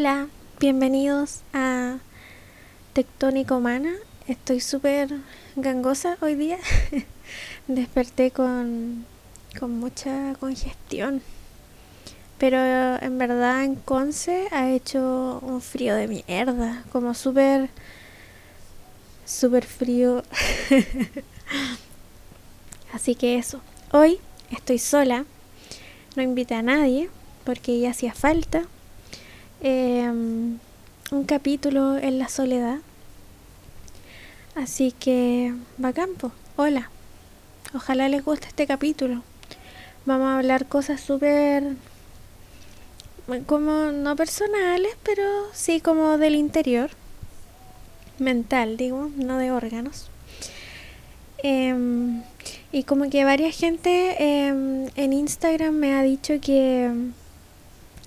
Hola, bienvenidos a Tectónica Humana. Estoy súper gangosa hoy día. Desperté con, con mucha congestión. Pero en verdad en Conce ha hecho un frío de mierda. Como súper, súper frío. Así que eso. Hoy estoy sola. No invité a nadie porque ya hacía falta Em, un capítulo en la soledad. Así que, va campo. Hola. Ojalá les guste este capítulo. Vamos a hablar cosas súper como no personales, pero sí como del interior. Mental, digo, no de órganos. Em, y como que varias gente em, en Instagram me ha dicho que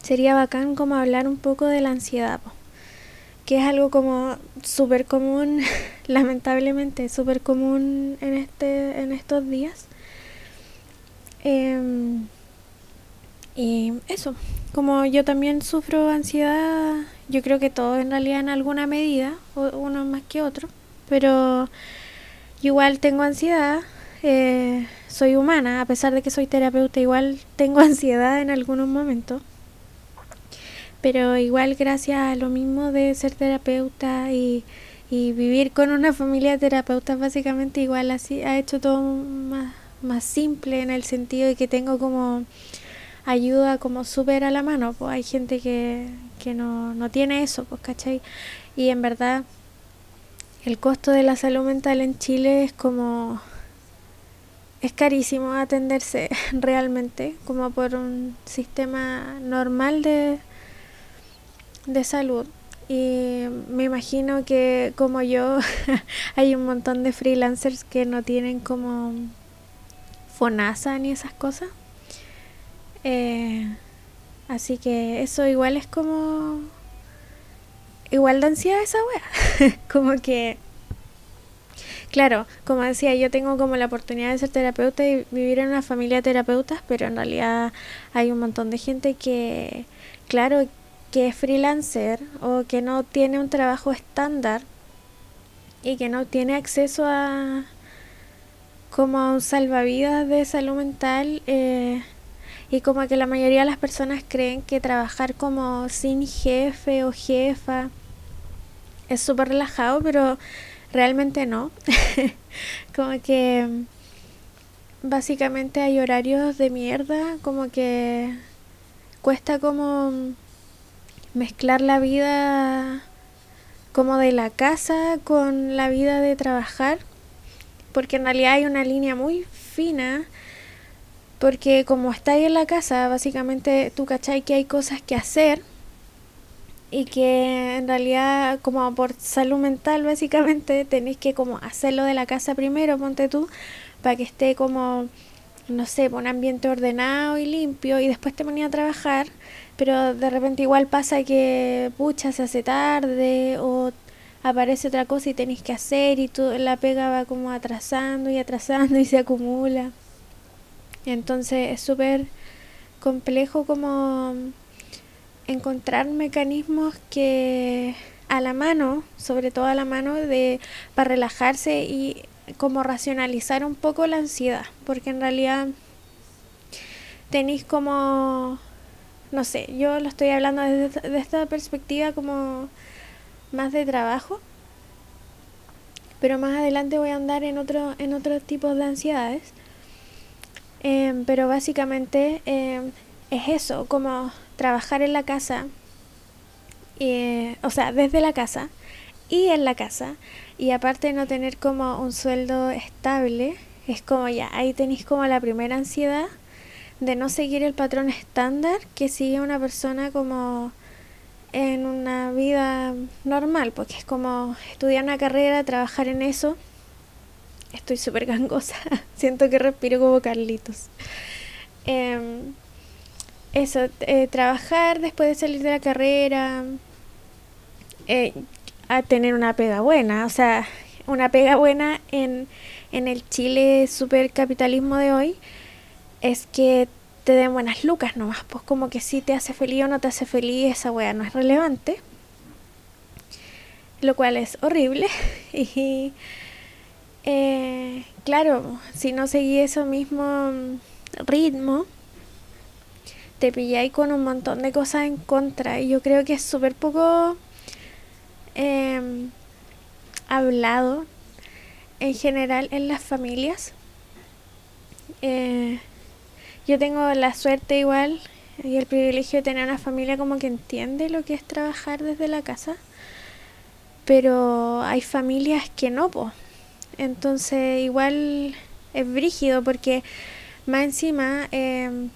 sería bacán como hablar un poco de la ansiedad, que es algo como súper común, lamentablemente, súper común en, este, en estos días. Em, y eso, como yo también sufro ansiedad, yo creo que todos en realidad en alguna medida, uno más que otro, pero igual tengo ansiedad, eh, soy humana, a pesar de que soy terapeuta, igual tengo ansiedad en algunos momentos. Pero igual gracias a lo mismo de ser terapeuta y, vivir con una familia de terapeutas, básicamente igual así ha hecho todo más, más simple en el sentido de que tengo como ayuda como súper a la mano. Pues hay gente que, que no, no tiene eso, pues, ¿cachai? Y en verdad el costo de la salud mental en Chile es como es carísimo atenderse realmente como por un sistema normal de, de salud y me imagino que como yo hay un montón de freelancers que no tienen como FONASA ni esas cosas. Eh, así que eso igual es como igual de ansiedad esa wea. como que Claro, como decía, yo tengo como la oportunidad de ser terapeuta y vivir en una familia de terapeutas, pero en realidad hay un montón de gente que, claro, que es freelancer o que no tiene un trabajo estándar y que no tiene acceso a como a un salvavidas de salud mental eh, y como que la mayoría de las personas creen que trabajar como sin jefe o jefa es súper relajado pero realmente no. Como que básicamente hay horarios de mierda como que cuesta como mezclar la vida como de la casa con la vida de trabajar, porque en realidad hay una línea muy fina, porque como estáis en la casa, básicamente tú cachai que hay cosas que hacer y que en realidad como por salud mental básicamente tenéis que como hacerlo de la casa primero, ponte tú, para que esté como, no sé, un ambiente ordenado y limpio y después te ponía a trabajar pero de repente igual pasa que, pucha, se hace tarde o aparece otra cosa y tenéis que hacer y tú, la pega va como atrasando y atrasando y se acumula. Entonces es súper complejo como encontrar mecanismos que a la mano, sobre todo a la mano de para relajarse y como racionalizar un poco la ansiedad, porque en realidad tenéis como no sé, yo lo estoy hablando desde esta perspectiva como más de trabajo, pero más adelante voy a andar en otro en otros tipos de ansiedades. Em, pero básicamente em, es eso, como trabajar en la casa, o sea, desde la casa y en la casa, y aparte no tener como un sueldo estable, es como ya, ahí tenéis como la primera ansiedad de no seguir el patrón estándar que sigue una persona como en una vida normal, porque es como estudiar una carrera, trabajar en eso. Estoy súper gangosa, siento que respiro como Carlitos. Em, eso, eh, trabajar después de salir de la carrera, eh, a tener una pega buena, o sea, una pega buena en, en el Chile super capitalismo de hoy es que te den buenas lucas nomás, pues como que si te hace feliz o no te hace feliz, esa wea no es relevante. Lo cual es horrible. y eh, claro, si no seguí ese mismo ritmo, te pilláis con un montón de cosas en contra. Y yo creo que es súper poco em, hablado en general en las familias. Eh, yo tengo la suerte igual y el privilegio de tener una familia como que entiende lo que es trabajar desde la casa. Pero hay familias que no, pues. Entonces igual es brígido porque más encima em,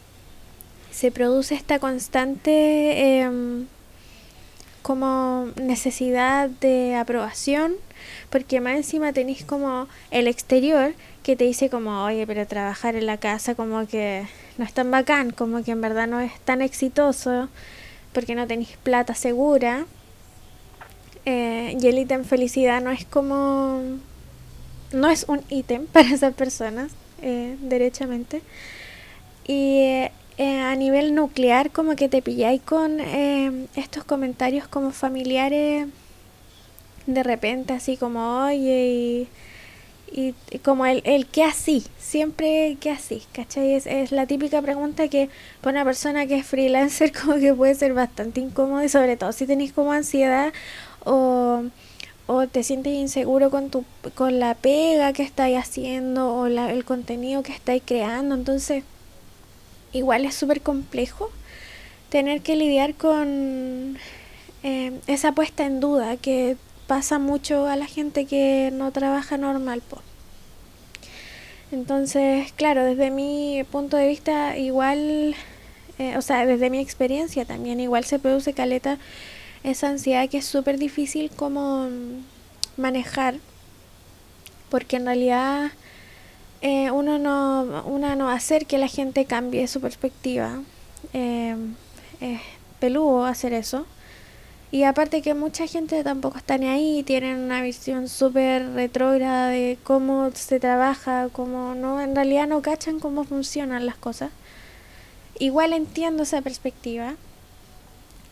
se produce esta constante em, como necesidad de aprobación porque más encima tenéis como el exterior que te dice como, oye, pero trabajar en la casa como que no es tan bacán, como que en verdad no es tan exitoso, porque no tenéis plata segura. Eh, y el ítem felicidad no es como, no es un ítem para esas personas, eh, derechamente. Y eh, a nivel nuclear, como que te pilláis con estos comentarios como familiares de repente, así como, oye, y y, como el, el que así, siempre que así, ¿cachai? Es, es la típica pregunta que para una persona que es freelancer como que puede ser bastante incómodo y sobre todo si tenéis como ansiedad o, o te sientes inseguro con, tu, con la pega que estáis haciendo o la, el contenido que estáis creando, entonces igual es súper complejo tener que lidiar con eh, esa puesta en duda que pasa mucho a la gente que no trabaja normal. Po. Entonces, claro, desde mi punto de vista, igual, eh, o sea, desde mi experiencia también, igual se produce caleta esa ansiedad que es súper difícil como manejar, porque en realidad eh, uno no uno no hacer que la gente cambie su perspectiva. Eh, es peludo hacer eso. Y aparte que mucha gente tampoco está ni ahí, tienen una visión súper retrógrada de cómo se trabaja, cómo no, en realidad no cachan cómo funcionan las cosas. Igual entiendo esa perspectiva,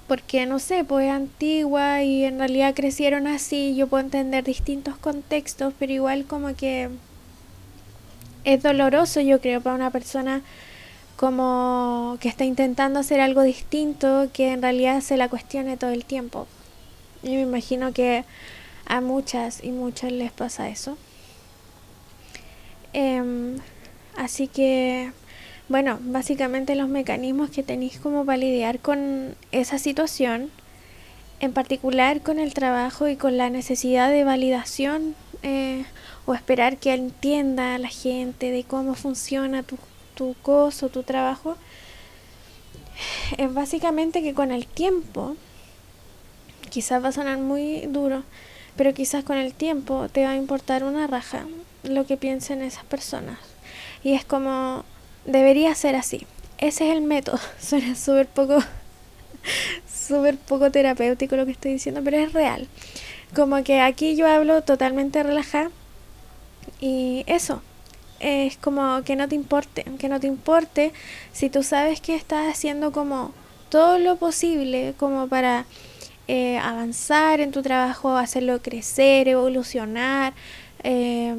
porque no sé, pues es antigua y en realidad crecieron así, yo puedo entender distintos contextos, pero igual como que es doloroso yo creo para una persona como que está intentando hacer algo distinto que en realidad se la cuestione todo el tiempo. Yo me imagino que a muchas y muchas les pasa eso. Em, así que, bueno, básicamente los mecanismos que tenéis como para lidiar con esa situación, en particular con el trabajo y con la necesidad de validación eh, o esperar que entienda a la gente de cómo funciona tu tu cosa, tu trabajo, es básicamente que con el tiempo, quizás va a sonar muy duro, pero quizás con el tiempo te va a importar una raja lo que piensen esas personas. Y es como, debería ser así. Ese es el método. Suena súper poco, súper poco terapéutico lo que estoy diciendo, pero es real. Como que aquí yo hablo totalmente relajada. Y eso, es como que no te importe, que no te importe si tú sabes que estás haciendo como todo lo posible como para eh, avanzar en tu trabajo, hacerlo crecer, evolucionar. Eh,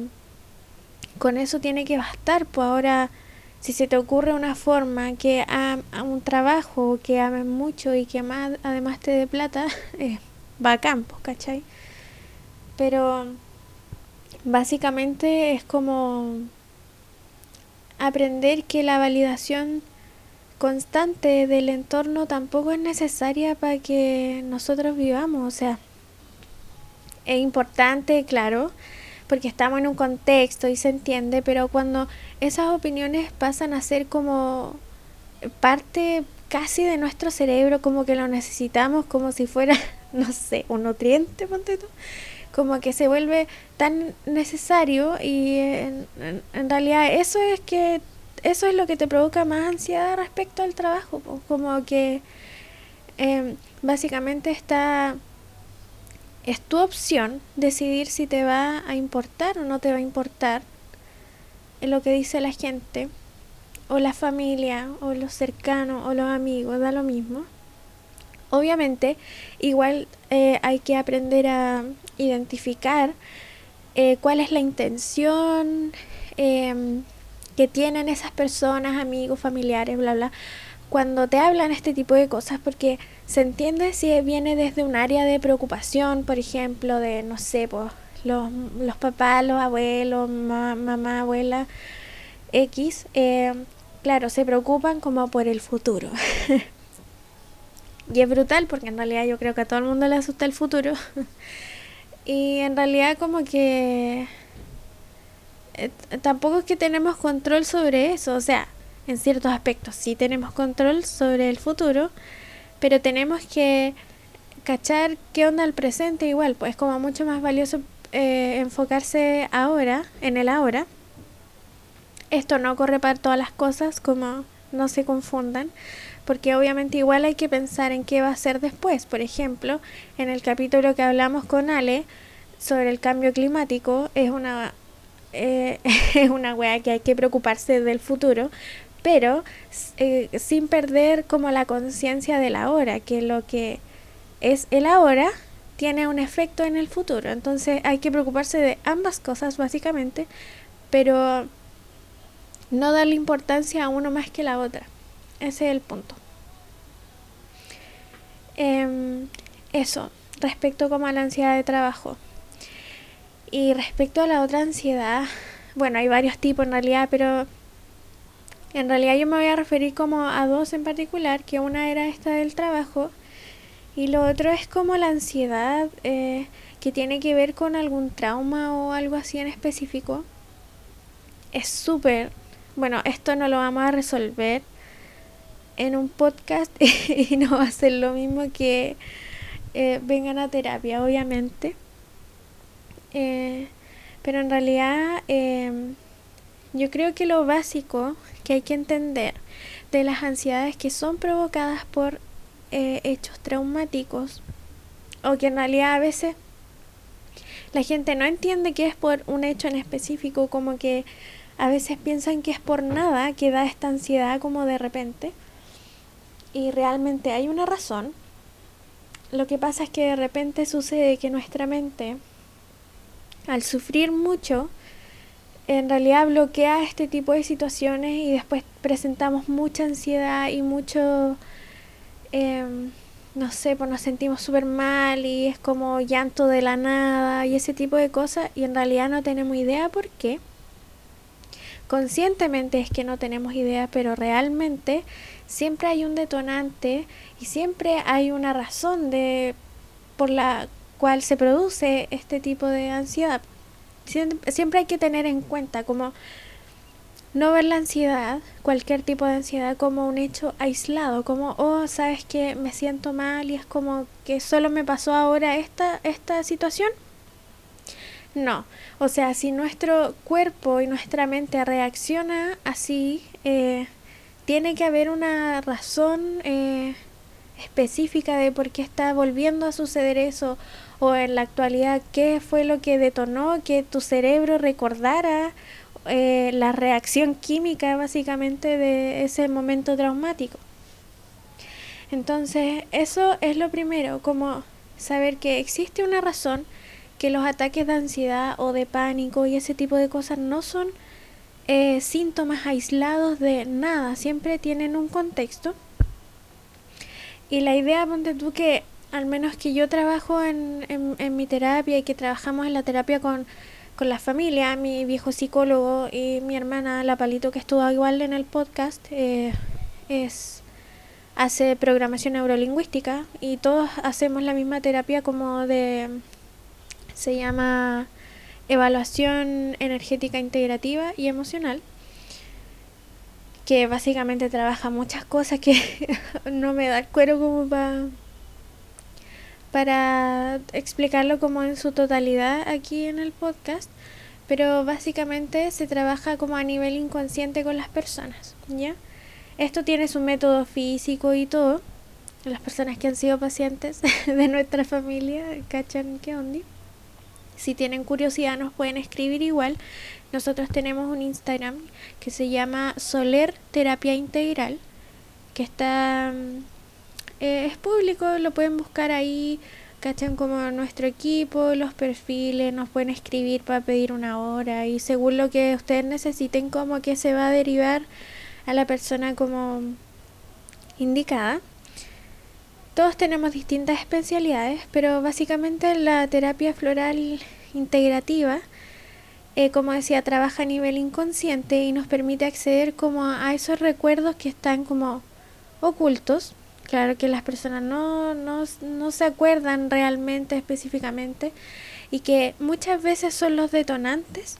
con eso tiene que bastar, pues ahora si se te ocurre una forma que a, un trabajo que ames mucho y que más, además te dé plata, va a campo, ¿cachai? Pero básicamente es como aprender que la validación constante del entorno tampoco es necesaria para que nosotros vivamos. O sea, es importante, claro, porque estamos en un contexto y se entiende, pero cuando esas opiniones pasan a ser como parte casi de nuestro cerebro, como que lo necesitamos, como si fuera, no sé, un nutriente, ponte tú como que se vuelve tan necesario y en, realidad eso es que eso es lo que te provoca más ansiedad respecto al trabajo como que em, básicamente está es tu opción decidir si te va a importar o no te va a importar lo que dice la gente o la familia, o los cercanos, o los amigos, da lo mismo. Obviamente, igual eh, hay que aprender a identificar eh, cuál es la intención em, que tienen esas personas, amigos, familiares, bla, bla, cuando te hablan este tipo de cosas, porque se entiende si viene desde un área de preocupación, por ejemplo, de, no sé, pues, los, los papás, los abuelos, mamá, abuela, X, eh, claro, se preocupan como por el futuro. y es brutal porque en realidad yo creo que a todo el mundo le asusta el futuro. y en realidad como que eh, tampoco es que tenemos control sobre eso, o sea, en ciertos aspectos sí tenemos control sobre el futuro, pero tenemos que cachar qué onda el presente igual, pues es como mucho más valioso eh, enfocarse ahora, en el ahora. Esto no corre para todas las cosas, como no se confundan, porque obviamente igual hay que pensar en qué va a ser después. Por ejemplo, en el capítulo que hablamos con Ale sobre el cambio climático, es una eh, es una wea que hay que preocuparse del futuro, pero eh, sin perder como la conciencia del ahora, que lo que es el ahora tiene un efecto en el futuro. Entonces hay que preocuparse de ambas cosas básicamente, pero no darle importancia a uno más que la otra. Ese es el punto. Em, eso, respecto como a la ansiedad de trabajo. Y respecto a la otra ansiedad, bueno, hay varios tipos en realidad, pero en realidad yo me voy a referir como a dos en particular, que una era esta del trabajo y lo otro es como la ansiedad eh, que tiene que ver con algún trauma o algo así en específico. Es súper, bueno, esto no lo vamos a resolver en un podcast y no va a ser lo mismo que eh, vengan a terapia, obviamente. Eh, pero en realidad em, yo creo que lo básico que hay que entender de las ansiedades que son provocadas por eh, hechos traumáticos o que en realidad a veces la gente no entiende que es por un hecho en específico, como que a veces piensan que es por nada que da esta ansiedad como de repente y realmente hay una razón. Lo que pasa es que de repente sucede que nuestra mente, al sufrir mucho, en realidad bloquea este tipo de situaciones y después presentamos mucha ansiedad y mucho Em, no sé, pues nos sentimos súper mal y es como llanto de la nada y ese tipo de cosas y en realidad no tenemos idea por qué. Conscientemente es que no tenemos idea, pero realmente siempre hay un detonante y siempre hay una razón de por la cual se produce este tipo de ansiedad. siempre hay que tener en cuenta como no ver la ansiedad, cualquier tipo de ansiedad, como un hecho aislado, como, oh, sabes que me siento mal y es como que solo me pasó ahora esta, esta situación. No, o sea, si nuestro cuerpo y nuestra mente reacciona así, eh, tiene que haber una razón eh, específica de por qué está volviendo a suceder eso o en la actualidad qué fue lo que detonó que tu cerebro recordara eh, la reacción química básicamente de ese momento traumático. Entonces, eso es lo primero, como saber que existe una razón, que los ataques de ansiedad o de pánico y ese tipo de cosas no son eh, síntomas aislados de nada, siempre tienen un contexto. Y la idea, ponte tú que, al menos que yo trabajo en, en, en mi terapia y que trabajamos en la terapia con con la familia, mi viejo psicólogo y mi hermana, la Palito, que estuvo igual en el podcast, eh, es hace programación neurolingüística y todos hacemos la misma terapia como de se llama evaluación energética integrativa y emocional que básicamente trabaja muchas cosas que no me da el cuero como para para explicarlo como en su totalidad aquí en el podcast, pero básicamente se trabaja como a nivel inconsciente con las personas, ¿ya? Esto tiene su método físico y todo. Las personas que han sido pacientes de nuestra familia, cachan qué onda. Si tienen curiosidad nos pueden escribir igual. nosotros tenemos un Instagram que se llama Soler Terapia Integral, que está mm, eh, es público, lo pueden buscar ahí, cachan como nuestro equipo, los perfiles, nos pueden escribir para pedir una hora y según lo que ustedes necesiten como que se va a derivar a la persona como indicada. Todos tenemos distintas especialidades, pero básicamente la terapia floral integrativa eh, como decía, trabaja a nivel inconsciente y nos permite acceder como a esos recuerdos que están como ocultos. Claro que las personas no, no, no se acuerdan realmente específicamente y que muchas veces son los detonantes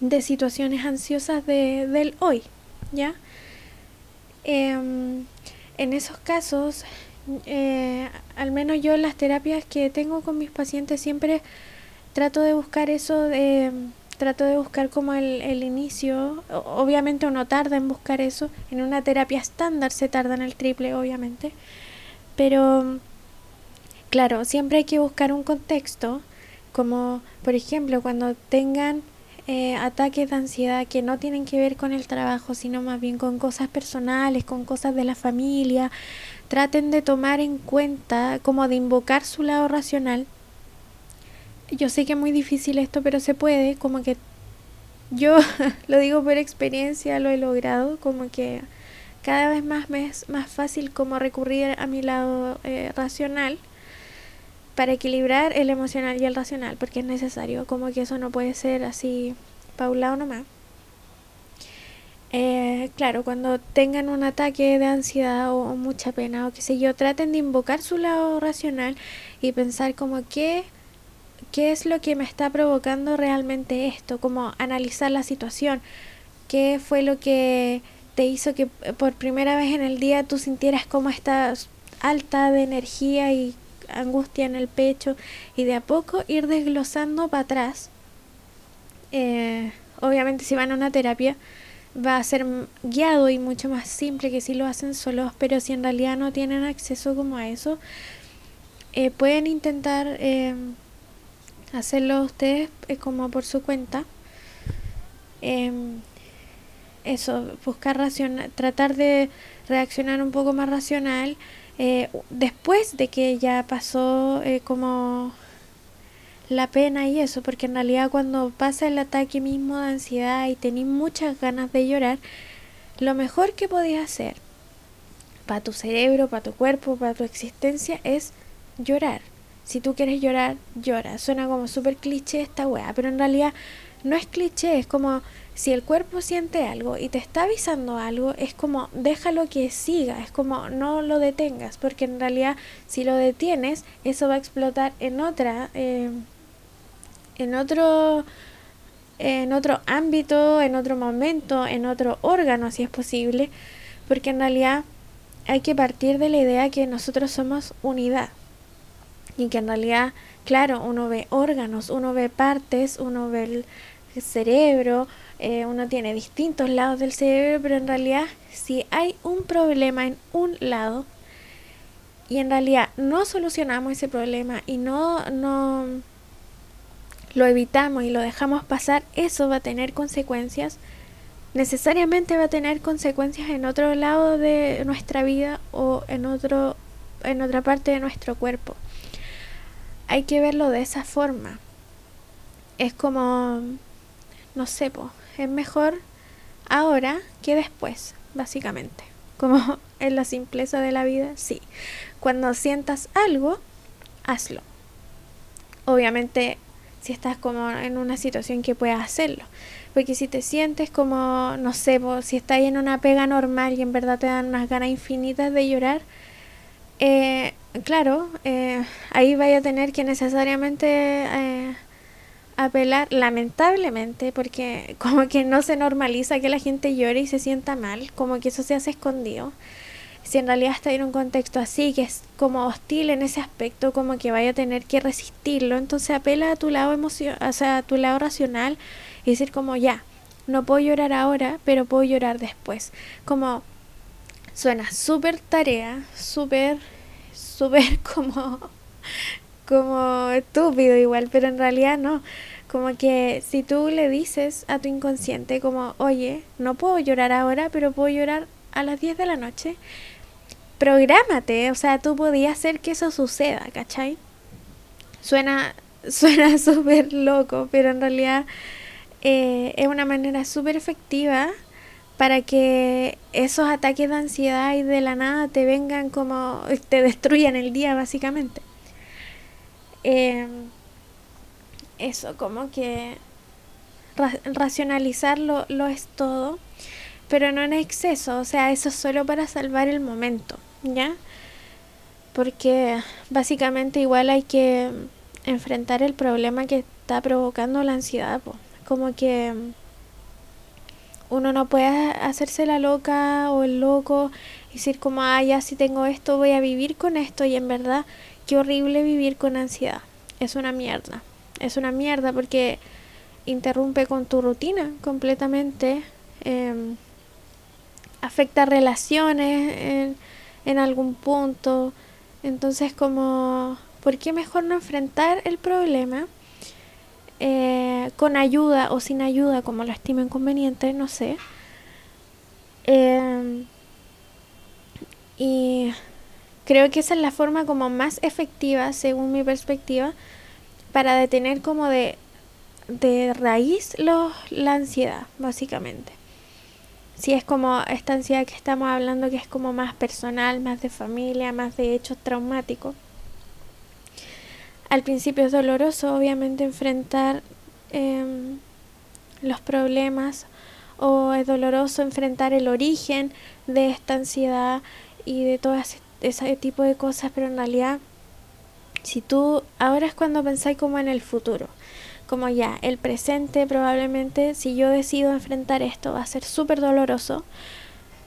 de situaciones ansiosas de, del hoy, ¿ya? Em, en esos casos, eh, al menos yo en las terapias que tengo con mis pacientes siempre trato de buscar eso, de, trato de buscar como el, el inicio. Obviamente uno tarda en buscar eso. En una terapia estándar se tarda en el triple, obviamente. Pero, claro, siempre hay que buscar un contexto. Como, por ejemplo, cuando tengan eh, ataques de ansiedad que no tienen que ver con el trabajo, sino más bien con cosas personales, con cosas de la familia, traten de tomar en cuenta, como de invocar su lado racional. Yo sé que es muy difícil esto, pero se puede, como que yo lo digo por experiencia, lo he logrado, como que cada vez más me más fácil como recurrir a mi lado eh, racional para equilibrar el emocional y el racional, porque es necesario, como que eso no puede ser así paulado nomás. Eh, claro, cuando tengan un ataque de ansiedad o, mucha pena o qué sé yo, traten de invocar su lado racional y pensar como que qué es lo que me está provocando realmente esto, como analizar la situación, qué fue lo que te hizo que por primera vez en el día tú sintieras como estás alta de energía y angustia en el pecho y de a poco ir desglosando para atrás. Eh, obviamente si van a una terapia va a ser guiado y mucho más simple que si lo hacen solos, pero si en realidad no tienen acceso como a eso, eh, pueden intentar eh, hacerlo ustedes es como por su cuenta. Em, eso, buscar racional, tratar de reaccionar un poco más racional eh, después de que ya pasó eh, como la pena y eso, porque en realidad cuando pasa el ataque mismo de ansiedad y tenéis muchas ganas de llorar, lo mejor que podías hacer para tu cerebro, para tu cuerpo, para tu existencia es llorar. Si tú quieres llorar, llora. Suena como súper cliché esta weá, pero en realidad no es cliché, es como si el cuerpo siente algo y te está avisando algo, es como déjalo que siga, es como no lo detengas, porque en realidad si lo detienes, eso va a explotar en otra, eh, en otro, en otro ámbito, en otro momento, en otro órgano, si es posible, porque en realidad hay que partir de la idea que nosotros somos unidad y que en realidad, claro, uno ve órganos, uno ve partes, uno ve el cerebro, eh, uno tiene distintos lados del cerebro, pero en realidad si hay un problema en un lado y en realidad no solucionamos ese problema y no, no lo evitamos y lo dejamos pasar, eso va a tener consecuencias necesariamente va a tener consecuencias en otro lado de nuestra vida o en otro en otra parte de nuestro cuerpo hay que verlo de esa forma. Es como, no sé, es mejor ahora que después, básicamente. Como en la simpleza de la vida, sí. Cuando sientas algo, hazlo. Obviamente, si estás como en una situación que puedas hacerlo. Porque si te sientes como, no sé, si estás en una pega normal y en verdad te dan unas ganas infinitas de llorar, eh, claro, eh, ahí vaya a tener que necesariamente eh, apelar, lamentablemente, porque como que no se normaliza que la gente llore y se sienta mal, como que eso se hace escondido. Si en realidad está en un contexto así, que es como hostil en ese aspecto, como que vaya a tener que resistirlo, entonces apela a tu lado emoción, o sea, a tu lado racional y decir como ya, no puedo llorar ahora, pero puedo llorar después. Como suena súper tarea, súper súper como como estúpido igual, pero en realidad no. Como que si tú le dices a tu inconsciente como, oye, no puedo llorar ahora, pero puedo llorar a las 10 de la noche, prográmate, o sea, tú podías hacer que eso suceda, ¿cachai? Suena suena súper loco, pero en realidad eh, es una manera súper efectiva para que esos ataques de ansiedad y de la nada te vengan como, te destruyan el día básicamente. Eh, eso, como que racionalizarlo lo es todo, pero no en exceso, o sea, eso es solo para salvar el momento, ¿ya? Porque básicamente igual hay que enfrentar el problema que está provocando la ansiedad, como que uno no puede hacerse la loca o el loco y decir como, ah, ya si tengo esto voy a vivir con esto y en verdad qué horrible vivir con ansiedad. Es una mierda es una mierda porque interrumpe con tu rutina completamente, em, afecta relaciones en, algún punto. Entonces como, ¿por qué mejor no enfrentar el problema eh, con ayuda o sin ayuda, como lo estimen conveniente? No sé. Em, y creo que esa es la forma como más efectiva, según mi perspectiva, para detener como de, de raíz los, la ansiedad, básicamente. Si es como esta ansiedad que estamos hablando, que es como más personal, más de familia, más de hechos traumáticos. Al principio es doloroso, obviamente, enfrentar em, los problemas o es doloroso enfrentar el origen de esta ansiedad y de todo ese tipo de cosas, pero en realidad si tú, ahora es cuando pensáis como en el futuro, como ya, el presente probablemente, si yo decido enfrentar esto, va a ser súper doloroso,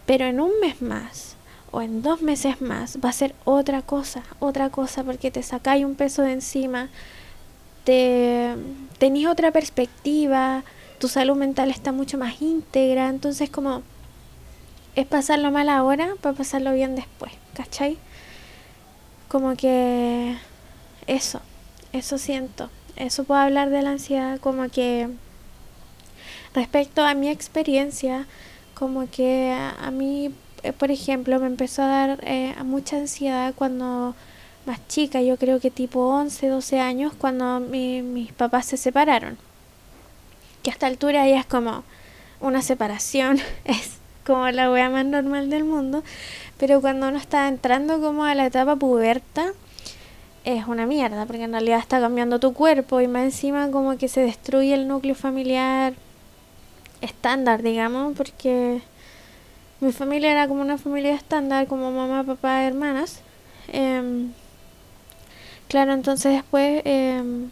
pero en un mes más o en dos meses más va a ser otra cosa, otra cosa, porque te sacáis un peso de encima, te tenéis otra perspectiva, tu salud mental está mucho más íntegra, entonces como es pasarlo mal ahora para pasarlo bien después, ¿cachai? Como que eso, eso siento. Eso puedo hablar de la ansiedad como que respecto a mi experiencia, como que a, mí, eh, por ejemplo, me empezó a dar eh, mucha ansiedad cuando más chica, yo creo que tipo 11, 12 años, cuando mis papás se separaron. Que a esta altura ya es como una separación, es como la wea más normal del mundo, pero cuando uno está entrando como a la etapa puberta, es una mierda, porque en realidad está cambiando tu cuerpo y más encima como que se destruye el núcleo familiar estándar, digamos, porque mi familia era como una familia estándar, como mamá, papá, hermanas. Em, claro, entonces después, em,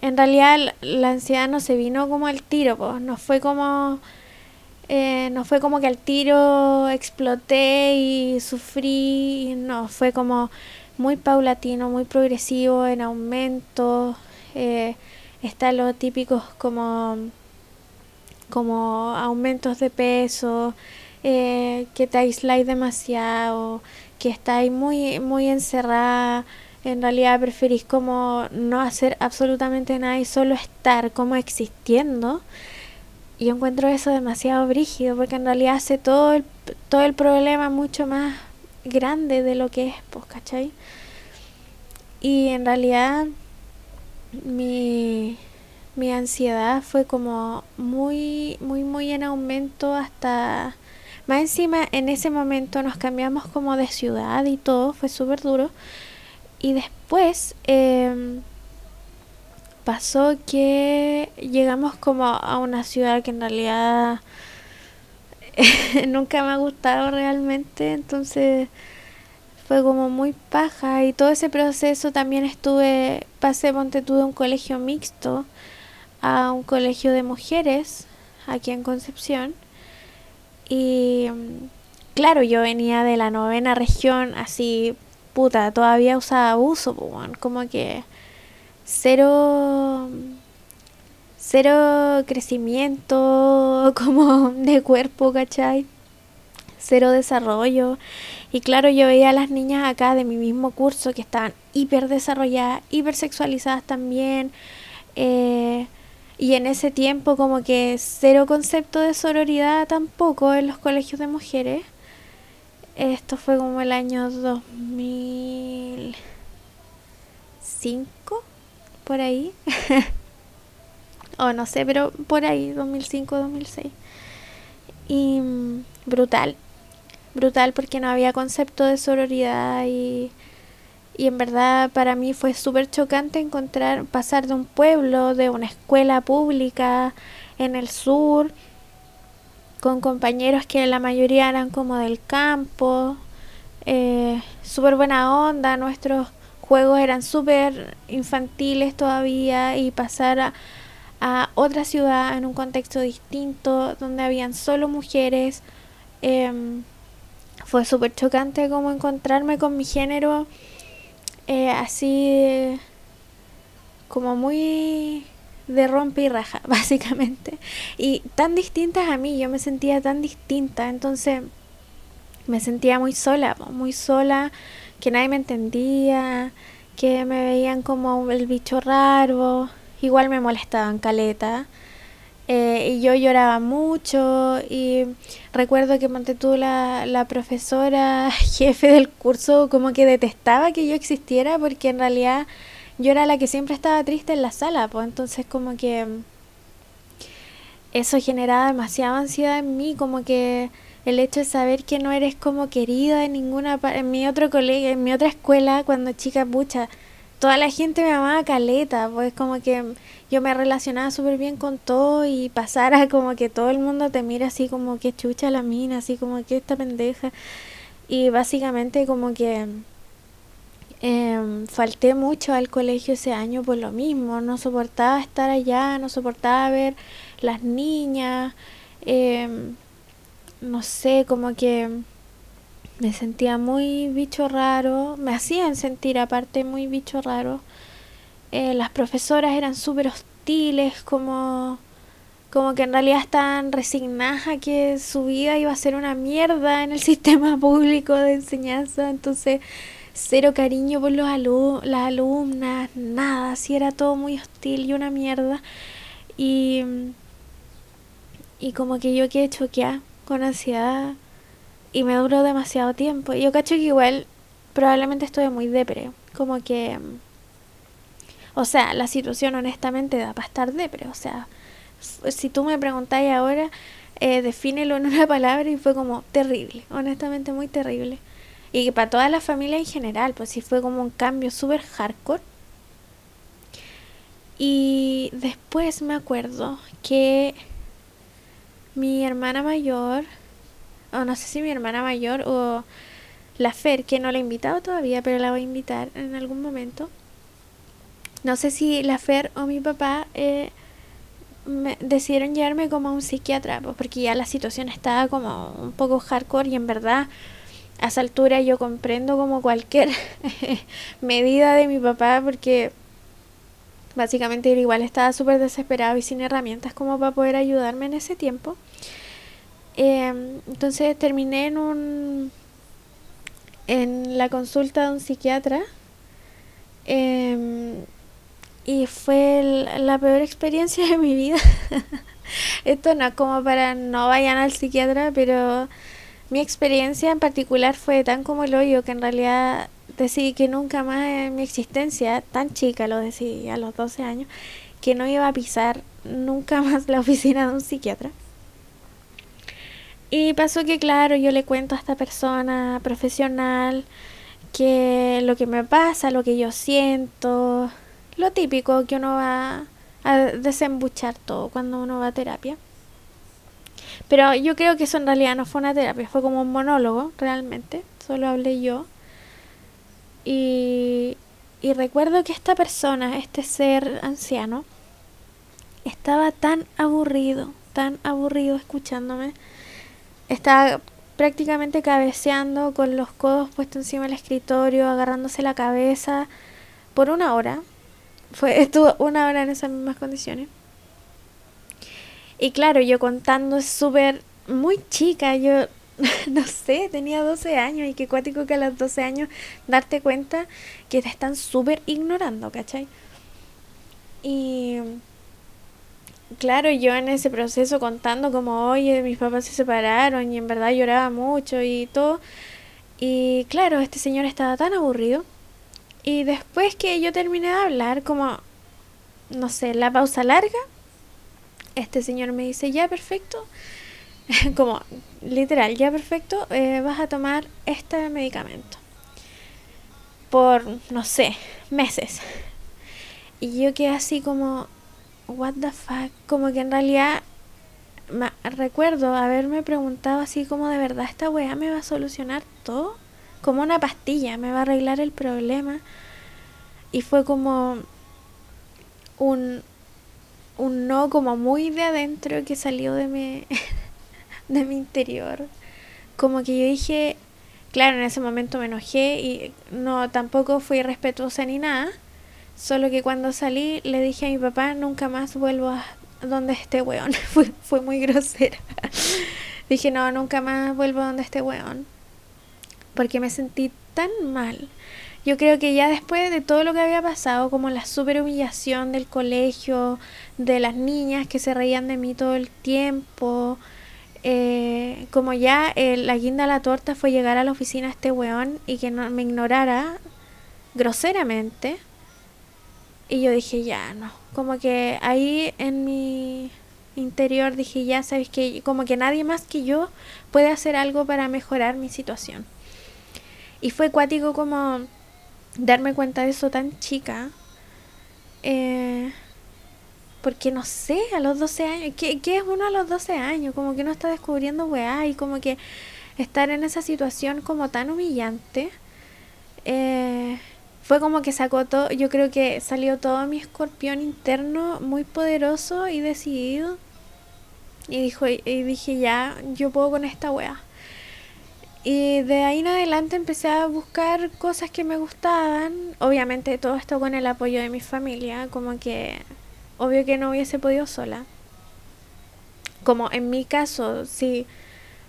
en realidad la ansiedad no se vino como al tiro, pues, no fue como... Eh, no fue como que al tiro exploté y sufrí, no, fue como muy paulatino, muy progresivo, en aumento. Eh, está lo típicos como, como aumentos de peso, eh, que te aisláis demasiado, que estáis muy, muy encerrada. En realidad preferís como no hacer absolutamente nada y solo estar como existiendo. Y yo encuentro eso demasiado brígido porque en realidad hace todo el, todo el problema mucho más grande de lo que es, pues, ¿cachai? Y en realidad mi, mi ansiedad fue como muy, muy, muy en aumento hasta... Más encima, en ese momento nos cambiamos como de ciudad y todo, fue súper duro. Y después em, pasó que llegamos como a una ciudad que en realidad nunca me ha gustado realmente, entonces fue como muy paja y todo ese proceso también estuve, pasé ponte de un colegio mixto a un colegio de mujeres aquí en Concepción y claro, yo venía de la novena región así, puta, todavía usaba abuso, como que cero cero crecimiento como de cuerpo, ¿cachai? Cero desarrollo. Y claro, yo veía a las niñas acá de mi mismo curso que estaban hiper desarrolladas, hiper sexualizadas también. Eh, y en ese tiempo como que cero concepto de sororidad tampoco en los colegios de mujeres. Esto fue como el año 2005, por ahí. o no sé, pero por ahí, 2005, 2006. Y mm, brutal, brutal porque no había concepto de sororidad y, y en verdad para mí fue súper chocante encontrar, pasar de un pueblo, de una escuela pública en el sur, con compañeros que la mayoría eran como del campo, eh, súper buena onda, nuestros juegos eran súper infantiles todavía y pasar a, otra ciudad en un contexto distinto donde habían solo mujeres. Em, fue súper chocante como encontrarme con mi género eh, así como muy de rompe y raja, básicamente. Y tan distintas a mí, yo me sentía tan distinta, entonces me sentía muy sola, muy sola, que nadie me entendía, que me veían como el bicho raro, igual me molestaban caleta. Eh, y yo lloraba mucho y recuerdo que monté tú la, la profesora jefe del curso como que detestaba que yo existiera porque en realidad yo era la que siempre estaba triste en la sala, pues entonces como que eso generaba demasiada ansiedad en mí, como que el hecho de saber que no eres como querida en ninguna en mi otro colegio, en mi otra escuela cuando chica pucha, toda la gente me amaba caleta, pues como que yo me relacionaba súper bien con todo y pasara como que todo el mundo te mira así como que chucha la mina, así como que esta pendeja. Y básicamente como que eh, falté mucho al colegio ese año por lo mismo, no soportaba estar allá, no soportaba ver las niñas, eh, no sé, como que me sentía muy bicho raro, me hacían sentir aparte muy bicho raro. Eh, las profesoras eran súper hostiles, como, como que en realidad estaban resignadas a que su vida iba a ser una mierda en el sistema público de enseñanza, entonces cero cariño por los alum las alumnas, nada, así era todo muy hostil y una mierda. Y, y como que yo quedé choqueada con ansiedad y me duró demasiado tiempo. Y yo cacho que igual probablemente estuve muy depre. Como que. O sea, la situación honestamente da para estar depre. O sea, si tú me preguntáis ahora, eh, defínelo en una palabra y fue como terrible. Honestamente, muy terrible. Y que para toda la familia en general, pues sí fue como un cambio súper hardcore. Y después me acuerdo que mi hermana mayor o no sé si mi hermana mayor o la Fer, que no la he invitado todavía, pero la voy a invitar en algún momento. No sé si la Fer o mi papá eh, me decidieron llevarme como a un psiquiatra, pues, porque ya la situación estaba como un poco hardcore y en verdad a esa altura yo comprendo como cualquier medida de mi papá porque básicamente igual estaba súper desesperado y sin herramientas como para poder ayudarme en ese tiempo. Em, entonces terminé en un en la consulta de un psiquiatra em, y fue la peor experiencia de mi vida. Esto no es como para no vayan al psiquiatra, pero mi experiencia en particular fue tan como el hoyo que en realidad decidí que nunca más en mi existencia, tan chica lo decidí a los 12 años, que no iba a pisar nunca más la oficina de un psiquiatra. Y pasó que, claro, yo le cuento a esta persona profesional que lo que me pasa, lo que yo siento, lo típico que uno va a desembuchar todo cuando uno va a terapia. Pero yo creo que eso en realidad no fue una terapia, fue como un monólogo, realmente. Solo hablé yo. Y, y recuerdo que esta persona, este ser anciano, estaba tan aburrido, tan aburrido escuchándome estaba prácticamente cabeceando con los codos puestos encima del escritorio, agarrándose la cabeza por una hora. Fue, estuvo una hora en esas mismas condiciones. Y claro, yo contando súper muy chica, yo no sé, tenía 12 años y qué cuático que a los 12 años darte cuenta que te están súper ignorando, ¿cachai? Y claro, yo en ese proceso contando como, oye, mis papás se separaron y en verdad lloraba mucho y todo. Y claro, este señor estaba tan aburrido. Y después que yo terminé de hablar, como, no sé, la pausa larga, este señor me dice, ya perfecto, como literal, ya perfecto, eh, vas a tomar este medicamento. Por, no sé, meses. Y yo quedé así como, what the fuck, como que en realidad me recuerdo haberme preguntado así como de verdad esta weá me va a solucionar todo, como una pastilla, me va a arreglar el problema. Y fue como un, un no como muy de adentro que salió de mi, de mi interior. Como que yo dije, claro, en ese momento me enojé y no tampoco fui respetuosa ni nada Solo que cuando salí le dije a mi papá, nunca más vuelvo a donde esté weón. fue, fue muy grosera. dije, no, nunca más vuelvo a donde esté weón. Porque me sentí tan mal. Yo creo que ya después de todo lo que había pasado, como la super humillación del colegio, de las niñas que se reían de mí todo el tiempo, eh, como ya eh, la guinda a la torta fue llegar a la oficina este weón y que no, me ignorara groseramente, y yo dije, ya, no. Como que ahí en mi interior dije, ya sabes que como que nadie más que yo puede hacer algo para mejorar mi situación. Y fue cuático como darme cuenta de eso tan chica. Eh, porque no sé, a los 12 años, ¿qué, ¿qué, es uno a los 12 años? Como que no está descubriendo weá y como que estar en esa situación como tan humillante. Eh, fue como que sacó todo, yo creo que salió todo mi escorpión interno muy poderoso y decidido. Y, dijo, y dije, ya, yo puedo con esta wea. Y de ahí en adelante empecé a buscar cosas que me gustaban. Obviamente todo esto con el apoyo de mi familia, como que obvio que no hubiese podido sola. Como en mi caso, sí,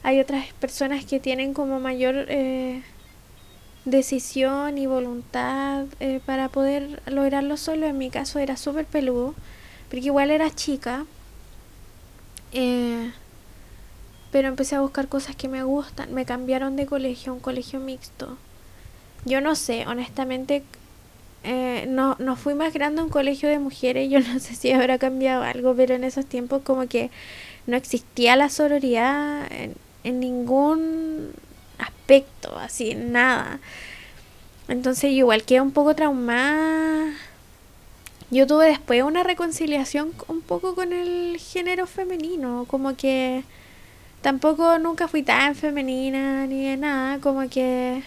hay otras personas que tienen como mayor... Eh, decisión y voluntad eh, para poder lograrlo solo. En mi caso era súper peludo, porque igual era chica. Eh, pero empecé a buscar cosas que me gustan. Me cambiaron de colegio a un colegio mixto. Yo no sé, honestamente, eh, no, no fui más grande a un colegio de mujeres. Yo no sé si habrá cambiado algo, pero en esos tiempos como que no existía la sororidad en, ningún aspecto, así, nada. Entonces igual queda un poco traumada. Yo tuve después una reconciliación un poco con el género femenino, como que tampoco nunca fui tan femenina ni de nada, como que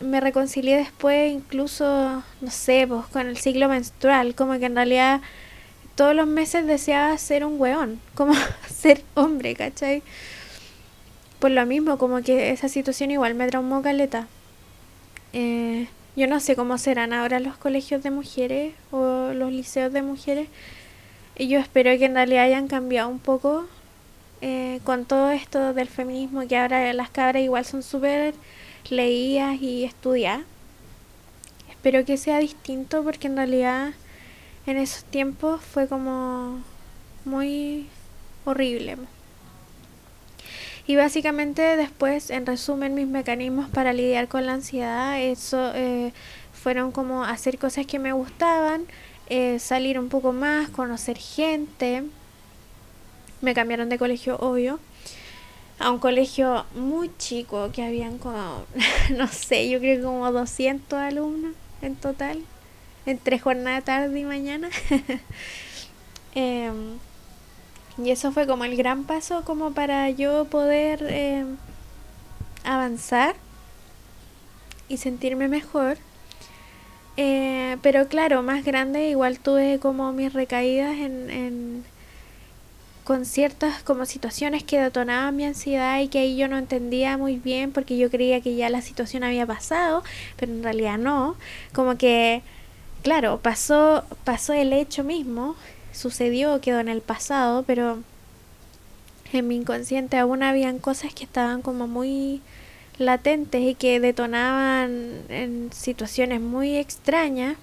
me reconcilié después incluso, no sé, pues con el ciclo menstrual, como que en realidad todos los meses deseaba ser un weón, como ser hombre, ¿cachai? Por lo mismo, como que esa situación igual me traumó caleta. Eh, yo no sé cómo serán ahora los colegios de mujeres o los liceos de mujeres. Y yo espero que en realidad hayan cambiado un poco eh, con todo esto del feminismo, que ahora las cabras igual son súper leídas y estudiadas. Espero que sea distinto porque en realidad en esos tiempos fue como muy horrible. Y básicamente después, en resumen, mis mecanismos para lidiar con la ansiedad, eso eh, fueron como hacer cosas que me gustaban, eh, salir un poco más, conocer gente. Me cambiaron de colegio, obvio, a un colegio muy chico, que habían como, no sé, yo creo que como 200 alumnos en total, entre jornada tarde y mañana. eh, y eso fue como el gran paso como para yo poder eh, avanzar y sentirme mejor. Eh, pero claro, más grande igual tuve como mis recaídas en con ciertas como situaciones que detonaban mi ansiedad y que ahí yo no entendía muy bien porque yo creía que ya la situación había pasado, pero en realidad no. Como que, claro, pasó, pasó el hecho mismo sucedió, quedó en el pasado, pero en mi inconsciente aún habían cosas que estaban como muy latentes y que detonaban en situaciones muy extrañas.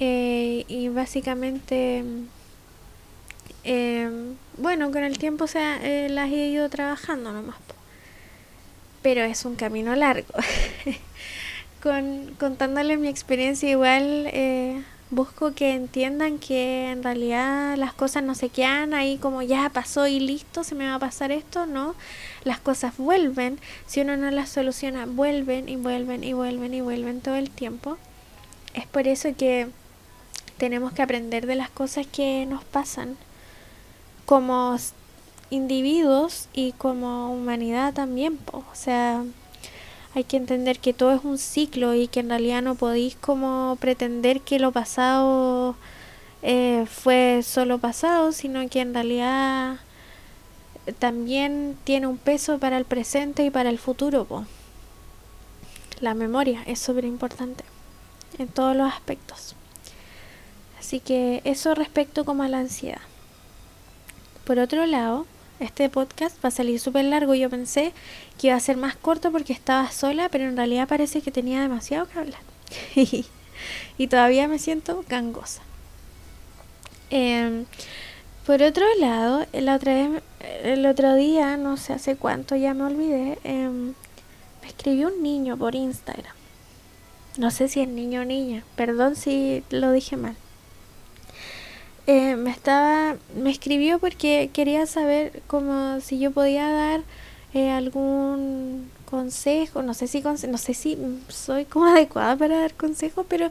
Eh, y básicamente, em, bueno, con el tiempo se eh, las he ido trabajando nomás. Pero es un camino largo. con, contándole mi experiencia igual eh, busco que entiendan que en realidad las cosas no se quedan ahí como ya pasó y listo, se me va a pasar esto, no, las cosas vuelven, si uno no las soluciona, vuelven y vuelven y vuelven y vuelven todo el tiempo. Es por eso que tenemos que aprender de las cosas que nos pasan como individuos y como humanidad también, o sea, hay que entender que todo es un ciclo y que en realidad no podéis como pretender que lo pasado eh, fue solo pasado, sino que en realidad también tiene un peso para el presente y para el futuro. La memoria es súper importante en todos los aspectos. Así que eso respecto como a la ansiedad. Por otro lado, este podcast va a salir súper largo. Yo pensé que iba a ser más corto porque estaba sola, pero en realidad parece que tenía demasiado que hablar. y todavía me siento gangosa. Em, por otro lado, la otra vez, el otro día, no sé hace cuánto, ya me olvidé, em, me escribió un niño por Instagram. No sé si es niño o niña, perdón si lo dije mal. Eh, me estaba me escribió porque quería saber como si yo podía dar eh, algún consejo. No sé si no sé si soy como adecuada para dar consejos pero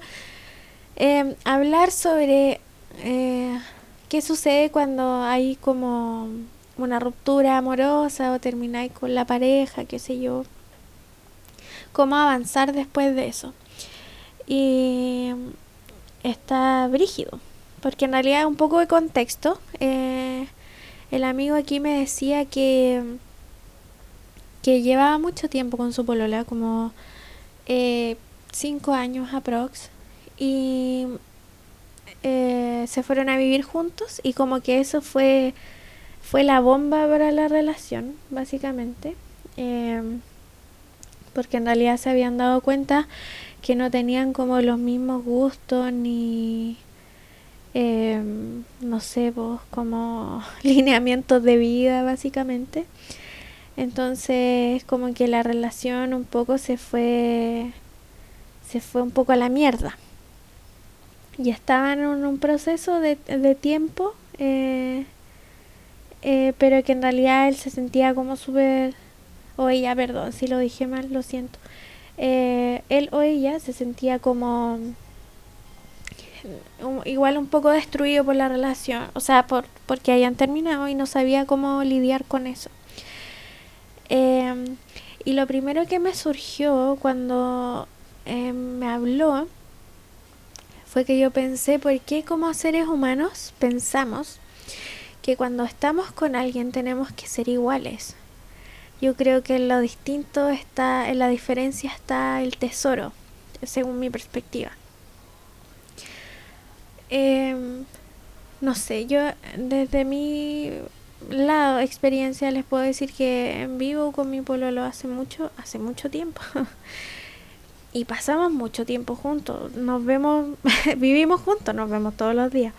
eh, hablar sobre qué sucede cuando hay como una ruptura amorosa o termináis con la pareja qué sé yo. Cómo avanzar después de eso y está brígido porque en realidad un poco de contexto. Eh, el amigo aquí me decía que, que llevaba mucho tiempo con su polola, como eh, cinco años aprox, y eh, se fueron a vivir juntos y como que eso fue, fue la bomba para la relación, básicamente. porque en realidad se habían dado cuenta que no tenían como los mismos gustos ni Em, no sé, vos, como lineamientos de vida básicamente. Entonces, como que la relación un poco se fue, se fue un poco a la mierda. Y estaban en un proceso de, de tiempo, eh, eh, pero que en realidad él se sentía como súper, o ella, perdón, si lo dije mal, lo siento. Eh, él o ella se sentía como igual un poco destruido por la relación, o sea, por, porque hayan terminado y no sabía cómo lidiar con eso. Em, y lo primero que me surgió cuando em, me habló fue que yo pensé, ¿por qué como seres humanos pensamos que cuando estamos con alguien tenemos que ser iguales? Yo creo que en lo distinto está, en la diferencia está el tesoro, según mi perspectiva. Em, no sé, yo desde mi lado, experiencia, les puedo decir que vivo con mi pololo hace mucho, hace mucho tiempo. y pasamos mucho tiempo juntos. Nos vemos, vivimos juntos, nos vemos todos los días.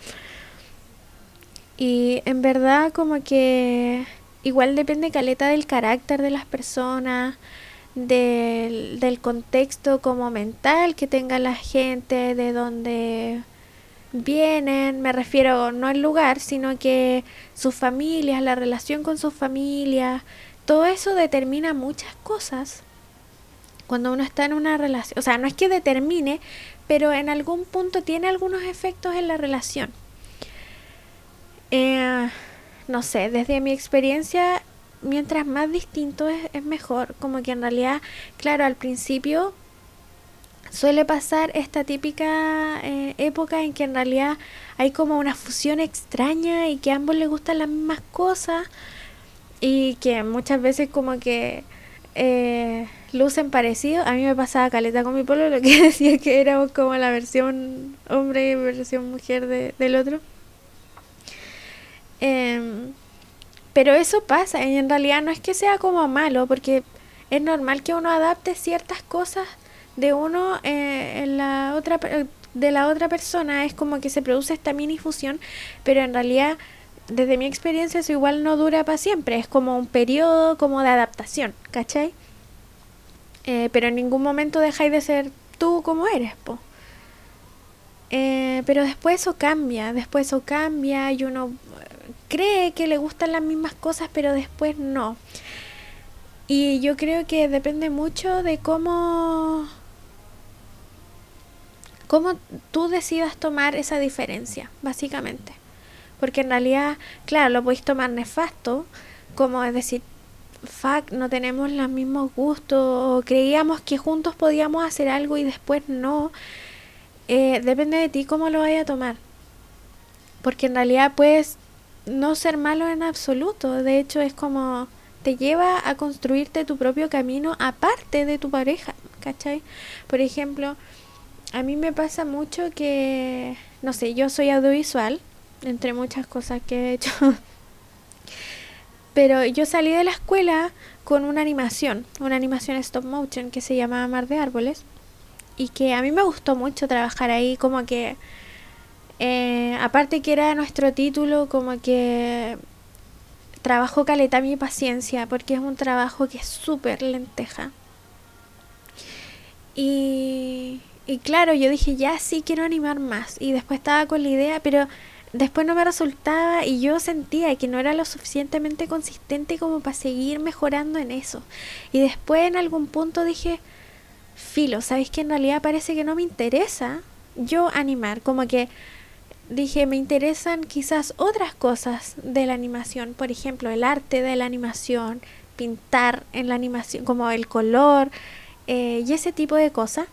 Y en verdad como que igual depende caleta del carácter de las personas, del, del contexto como mental que tenga la gente, de donde vienen, me refiero no al lugar, sino que sus familias, la relación con sus familias, todo eso determina muchas cosas cuando uno está en una relación. O sea, no es que determine, pero en algún punto tiene algunos efectos en la relación. Eh, no sé, desde mi experiencia, mientras más distinto es, es mejor. Como que en realidad, claro, al principio suele pasar esta típica eh, época en que en realidad hay como una fusión extraña y que a ambos les gustan las mismas cosas y que muchas veces como que eh, lucen parecidos. A mí me pasaba caleta con mi pueblo lo que decía que éramos como la versión hombre y versión mujer de, del otro. Em, pero eso pasa y en realidad no es que sea como malo porque es normal que uno adapte ciertas cosas de uno eh, en la otra de la otra persona es como que se produce esta mini fusión, pero en realidad desde mi experiencia eso igual no dura para siempre, es como un periodo como de adaptación, ¿cachai? Eh, pero en ningún momento dejáis de ser tú como eres, po. Eh, pero después eso cambia, después eso cambia y uno cree que le gustan las mismas cosas, pero después no. Y yo creo que depende mucho de cómo cómo tú decidas tomar esa diferencia, básicamente. Porque en realidad, claro, lo podéis tomar nefasto, como es decir, fuck, no tenemos los mismos gustos, o creíamos que juntos podíamos hacer algo y después no. Eh, depende de ti cómo lo vayas a tomar. Porque en realidad puedes no ser malo en absoluto. De hecho, es como te lleva a construirte tu propio camino aparte de tu pareja, ¿cachai? Por ejemplo, a mí me pasa mucho que, no sé, yo soy audiovisual, entre muchas cosas que he hecho. Pero yo salí de la escuela con una animación, una animación stop motion que se llamaba Mar de Árboles. Y que a mí me gustó mucho trabajar ahí, como que, eh, aparte que era nuestro título, como que trabajo caleta mi paciencia, porque es un trabajo que es súper lenteja. Y, y claro, yo dije, ya sí quiero animar más. Y después estaba con la idea, pero después no me resultaba y yo sentía que no era lo suficientemente consistente como para seguir mejorando en eso. Y después en algún punto dije, filo, ¿sabéis que en realidad parece que no me interesa yo animar? Como que dije, me interesan quizás otras cosas de la animación, por ejemplo, el arte de la animación, pintar en la animación, como el color eh, y ese tipo de cosas.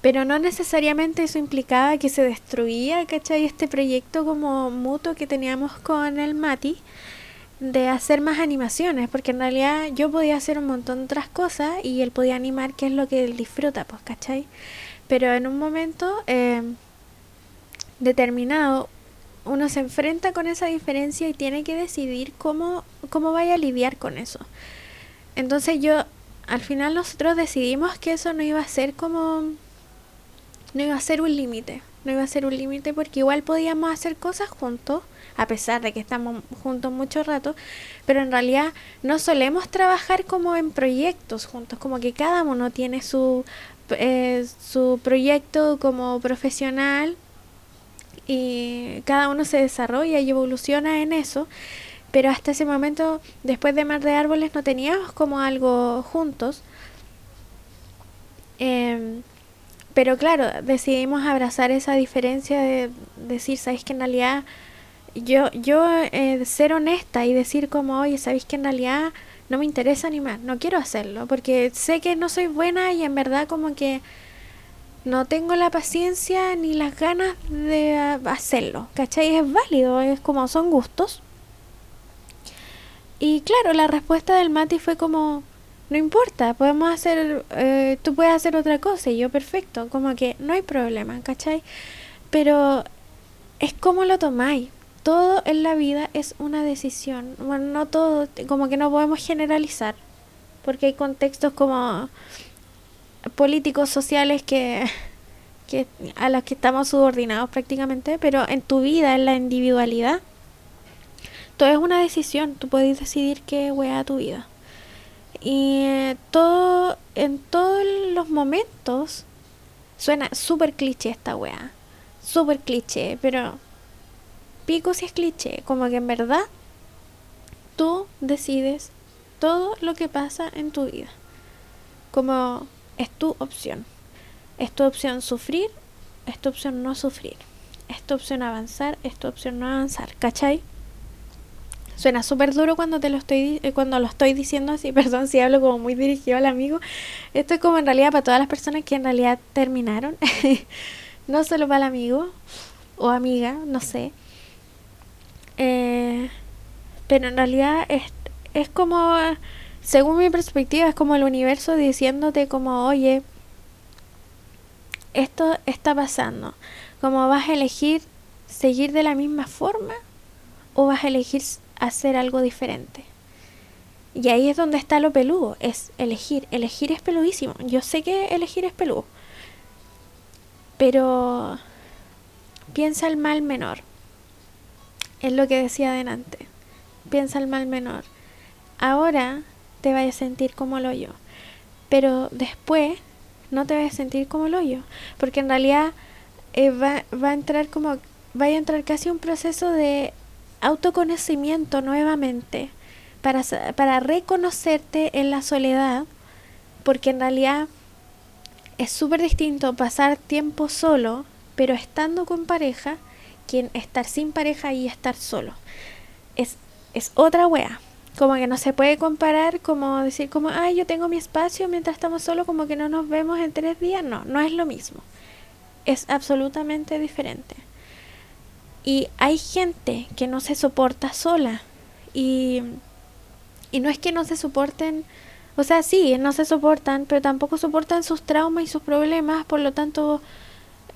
Pero no necesariamente eso implicaba que se destruía, ¿cachai? Este proyecto como mutuo que teníamos con el Mati de hacer más animaciones, porque en realidad yo podía hacer un montón de otras cosas y él podía animar, que es lo que él disfruta, pues, ¿cachai? Pero en un momento eh, determinado uno se enfrenta con esa diferencia y tiene que decidir cómo, cómo vaya a lidiar con eso. Entonces yo, al final nosotros decidimos que eso no iba a ser como no iba a ser un límite, no iba a ser un límite porque igual podíamos hacer cosas juntos, a pesar de que estamos juntos mucho rato, pero en realidad no solemos trabajar como en proyectos juntos, como que cada uno tiene su, eh, su proyecto como profesional y cada uno se desarrolla y evoluciona en eso, pero hasta ese momento, después de Mar de Árboles, no teníamos como algo juntos. Eh, pero claro, decidimos abrazar esa diferencia de decir, ¿sabéis que en realidad yo, yo eh, ser honesta y decir como, oye, ¿sabéis que en realidad no me interesa animar, no quiero hacerlo, porque sé que no soy buena y en verdad como que no tengo la paciencia ni las ganas de hacerlo, ¿cachai? Es válido, es como son gustos. Y claro, la respuesta del Mati fue como, no importa, podemos hacer, eh, tú puedes hacer otra cosa y yo perfecto, como que no hay problema, ¿cachai? Pero es como lo tomáis. Todo en la vida es una decisión. Bueno, no todo, como que no podemos generalizar, porque hay contextos como políticos, sociales que, que a los que estamos subordinados prácticamente, pero en tu vida, en la individualidad, todo es una decisión. Tú puedes decidir qué a tu vida. Y eh, todo, en todos los momentos, suena súper cliché esta weá. Súper cliché, pero pico si es cliché. Como que en verdad tú decides todo lo que pasa en tu vida. Como es tu opción. Es tu opción sufrir, es tu opción no sufrir. Es tu opción avanzar, es tu opción no avanzar. ¿Cachai? Suena súper duro cuando te lo estoy eh, cuando lo estoy diciendo así, perdón si hablo como muy dirigido al amigo. Esto es como en realidad para todas las personas que en realidad terminaron, no solo para el amigo o amiga, no sé. Eh, pero en realidad es, es como, según mi perspectiva, es como el universo diciéndote como, oye, esto está pasando. Como vas a elegir seguir de la misma forma o vas a elegir hacer algo diferente. Y ahí es donde está lo peludo, es elegir. Elegir es peludísimo. Yo sé que elegir es peludo. Pero piensa el mal menor. Es lo que decía adelante. Piensa el mal menor. Ahora te vayas a sentir como el hoyo. Pero después no te vayas a sentir como el hoyo. Porque en realidad eh, va, va a entrar como. Va a entrar casi un proceso de autoconocimiento nuevamente. Para, para reconocerte en la soledad. Porque en realidad es súper distinto pasar tiempo solo, pero estando con pareja, que estar sin pareja y estar solo. Es, es otra wea. Como que no se puede comparar, como decir, como, ay, yo tengo mi espacio mientras estamos solos, como que no nos vemos en tres días. No, no es lo mismo. Es absolutamente diferente. Y hay gente que no se soporta sola. Y, y no es que no se soporten o sea, sí, no se soportan, pero tampoco soportan sus traumas y sus problemas, por lo tanto,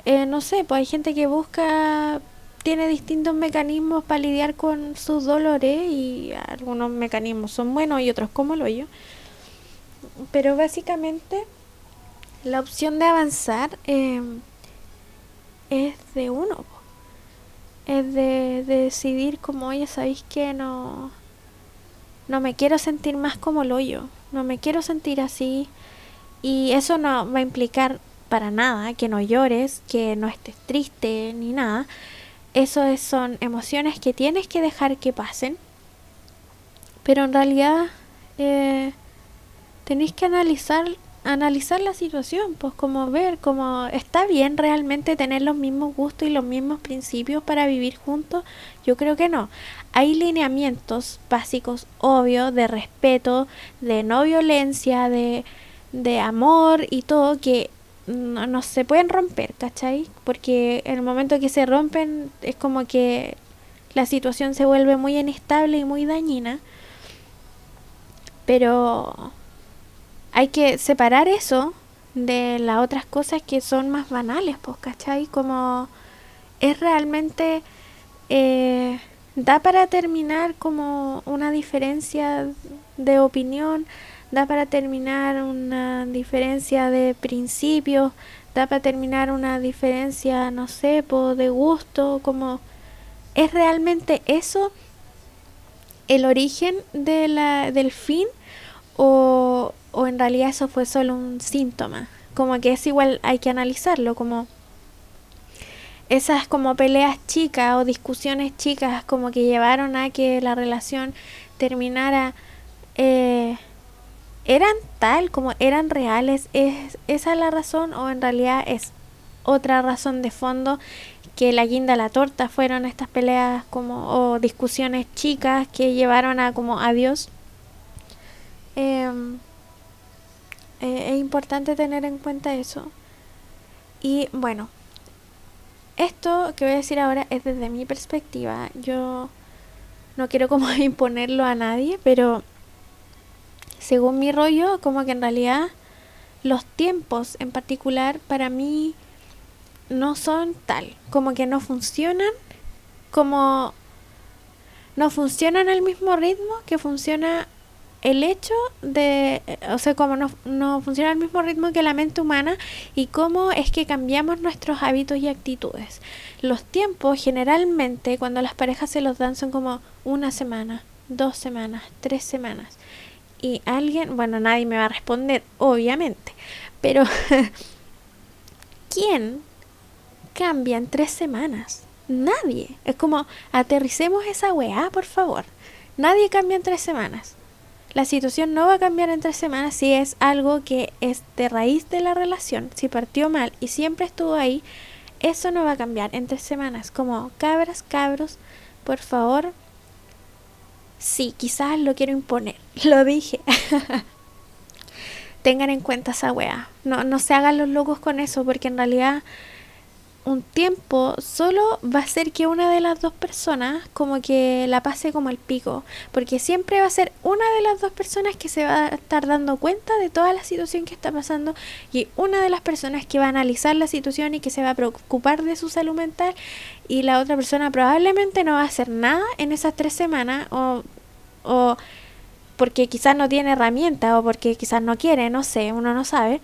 eh, no sé, pues hay gente que busca, tiene distintos mecanismos para lidiar con sus dolores y algunos mecanismos son buenos y otros como lo yo. Pero básicamente la opción de avanzar eh, es de uno. Es de, de decidir como, oye, ¿sabéis que no, no me quiero sentir más como lo yo? no me quiero sentir así y eso no va a implicar para nada que no llores, que no estés triste ni nada. Eso son emociones que tienes que dejar que pasen. Pero en realidad eh, tenéis que analizar analizar la situación, pues como ver, como está bien realmente tener los mismos gustos y los mismos principios para vivir juntos, yo creo que no. Hay lineamientos básicos, obvios, de respeto, de no violencia, de, de amor y todo que no, no, se pueden romper, ¿cachai? Porque en el momento que se rompen es como que la situación se vuelve muy inestable y muy dañina. Pero hay que separar eso de las otras cosas que son más banales, pues, ¿cachai? Como es realmente... Eh, da para terminar como una diferencia de opinión, da para terminar una diferencia de principios, da para terminar una diferencia, no sé, po, de gusto, como es realmente eso el origen de la, del fin o, o en realidad eso fue solo un síntoma. Como que es igual, hay que analizarlo, como esas como peleas chicas o discusiones chicas como que llevaron a que la relación terminara eh, eran tal como eran reales es esa la razón o en realidad es otra razón de fondo que la guinda la torta fueron estas peleas como o discusiones chicas que llevaron a como adiós em, eh, es importante tener en cuenta eso. Y bueno, esto que voy a decir ahora es desde mi perspectiva. Yo no quiero como imponerlo a nadie, pero según mi rollo, como que en realidad los tiempos en particular para mí no son tal, como que no funcionan como no funcionan al mismo ritmo que funciona el hecho de, o sea, como no, no funciona al mismo ritmo que la mente humana y cómo es que cambiamos nuestros hábitos y actitudes. Los tiempos generalmente cuando las parejas se los dan son como una semana, dos semanas, tres semanas. Y alguien, bueno, nadie me va a responder, obviamente, pero ¿quién cambia en tres semanas? Nadie. Es como, aterricemos esa weá, por favor. Nadie cambia en tres semanas. La situación no va a cambiar en tres semanas si es algo que es de raíz de la relación. Si partió mal y siempre estuvo ahí, eso no va a cambiar en tres semanas. Como cabras, cabros, por favor. Sí, quizás lo quiero imponer. Lo dije. Tengan en cuenta esa wea. No, no se hagan los locos con eso porque en realidad un tiempo solo va a ser que una de las dos personas como que la pase como el pico, porque siempre va a ser una de las dos personas que se va a estar dando cuenta de toda la situación que está pasando y una de las personas que va a analizar la situación y que se va a preocupar de su salud mental y la otra persona probablemente no va a hacer nada en esas tres semanas o, o porque quizás no tiene herramientas o porque quizás no quiere, no sé, uno no sabe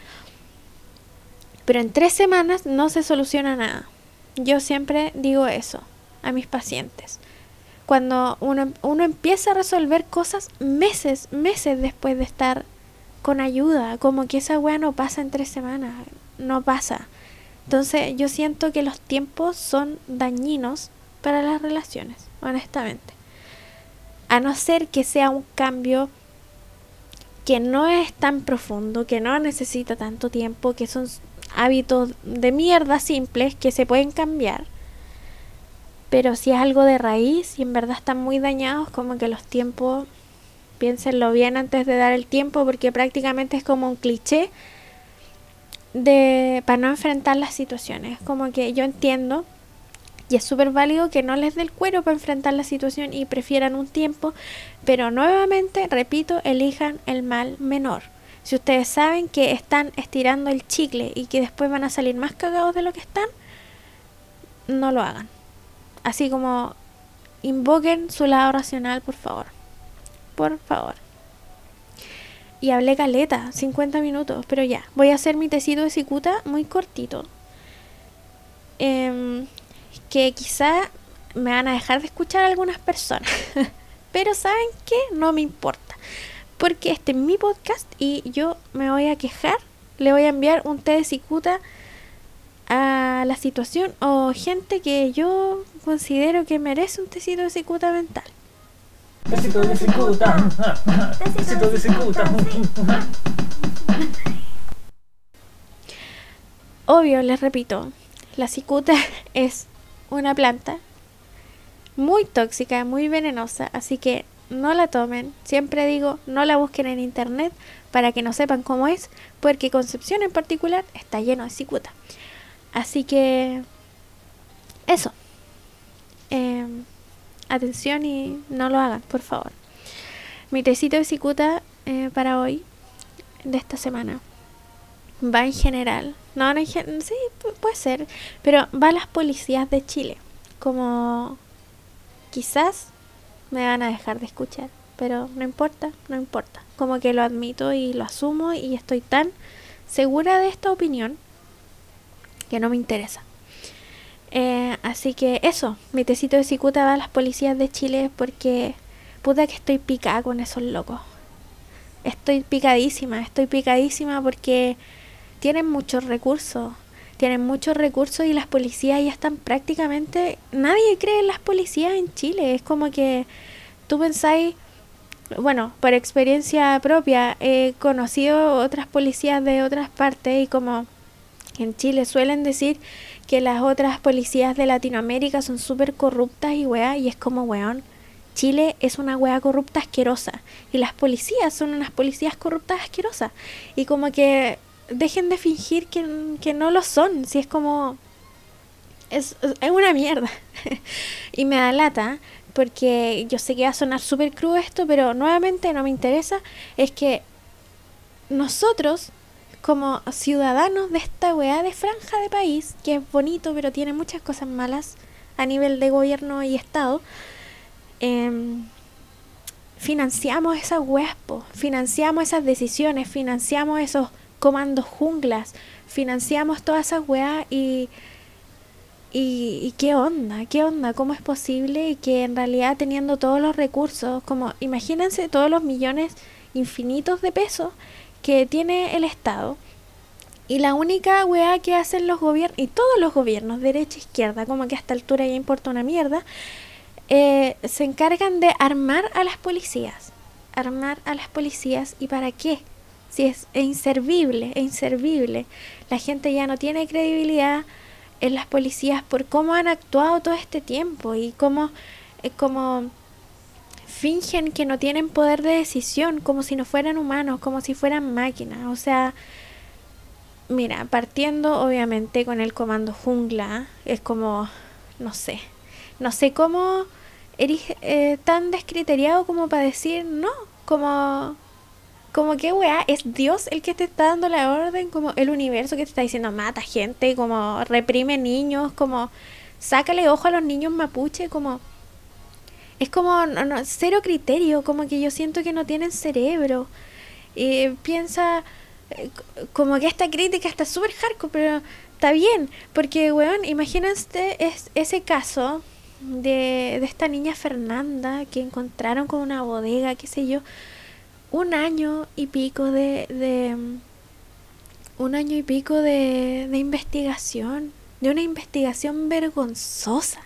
Pero en tres semanas no se soluciona nada. Yo siempre digo eso a mis pacientes. Cuando uno, uno empieza a resolver cosas meses, meses después de estar con ayuda, como que esa weá no pasa en tres semanas, no pasa. Entonces yo siento que los tiempos son dañinos para las relaciones, honestamente. A no ser que sea un cambio que no es tan profundo, que no necesita tanto tiempo, que son hábitos de mierda simples que se pueden cambiar. Pero si es algo de raíz y en verdad están muy dañados, como que los tiempos, piénsenlo bien antes de dar el tiempo, porque prácticamente es como un cliché de para no enfrentar las situaciones. Como que yo entiendo y es súper válido que no les dé el cuero para enfrentar la situación y prefieran un tiempo, pero nuevamente, repito, elijan el mal menor. Si ustedes saben que están estirando el chicle y que después van a salir más cagados de lo que están, no lo hagan. Así como invoquen su lado racional, por favor. Por favor. Y hablé caleta, 50 minutos, pero ya, voy a hacer mi tecito de cicuta muy cortito. Eh, que quizá me van a dejar de escuchar algunas personas. Pero ¿saben qué? No me importa. Porque este es mi podcast y yo me voy a quejar. Le voy a enviar un té de cicuta a la situación o gente que yo considero que merece un tecito de cicuta mental. Tecito de cicuta. Tecito de cicuta. Obvio, les repito, la cicuta es una planta muy tóxica, muy venenosa, así que no la tomen. Siempre digo, no la busquen en internet para que no sepan cómo es, porque Concepción en particular está lleno de cicuta. Así que eso. Em, atención y no lo hagan, por favor. Mi tecito de cicuta eh, para hoy, de esta semana, va en general. No, no sí, puede ser. Pero va a las policías de Chile. Como quizás me van a dejar de escuchar. Pero no importa, no importa. Como que lo admito y lo asumo y estoy tan segura de esta opinión que no me interesa. Eh, así que eso, mi tecito de cicuta va a las policías de Chile porque puta que estoy picada con esos locos. Estoy picadísima, estoy picadísima porque tienen muchos recursos, tienen muchos recursos y las policías ya están prácticamente, nadie cree en las policías en Chile, es como que tú pensáis, bueno, por experiencia propia, he conocido otras policías de otras partes y como en Chile suelen decir que las otras policías de Latinoamérica son súper corruptas y weá, y es como weón. Chile es una weá corrupta asquerosa y las policías son unas policías corruptas asquerosas y como que dejen de fingir que, no lo son, si es como... Es, es una mierda. y me da lata, porque yo sé que va a sonar súper crudo esto, pero nuevamente no me interesa, es que nosotros, como ciudadanos de esta weá de franja de país, que es bonito, pero tiene muchas cosas malas a nivel de gobierno y Estado, em, financiamos esas weas, financiamos esas decisiones, financiamos esos comandos junglas, financiamos todas esas weas y, y, qué onda, qué onda, cómo es posible que en realidad teniendo todos los recursos, como imagínense todos los millones infinitos de pesos que tiene el Estado, y la única weá que hacen los gobiernos, y todos los gobiernos, derecha e izquierda, como que a esta altura ya importa una mierda, eh, se encargan de armar a las policías. Armar a las policías, ¿y para qué? Si es, inservible, es inservible. La gente ya no tiene credibilidad en las policías por cómo han actuado todo este tiempo y cómo, eh, como fingen que no tienen poder de decisión, como si no fueran humanos, como si fueran máquinas. O sea, mira, partiendo obviamente con el comando jungla, es como, no sé, no sé cómo eres eh, tan descriteriado como para decir no, como como que weá, es Dios el que te está dando la orden, como el universo que te está diciendo mata gente, como reprime niños, como sácale ojo a los niños mapuche, como es como no, cero criterio, como que yo siento que no tienen cerebro. Y piensa, eh, como que esta crítica está súper hardcore, pero está bien, porque, weón, imagínate es, ese caso de, de esta niña Fernanda que encontraron con una bodega, qué sé yo, un año y pico de, de un año y pico de, de investigación, de una investigación vergonzosa,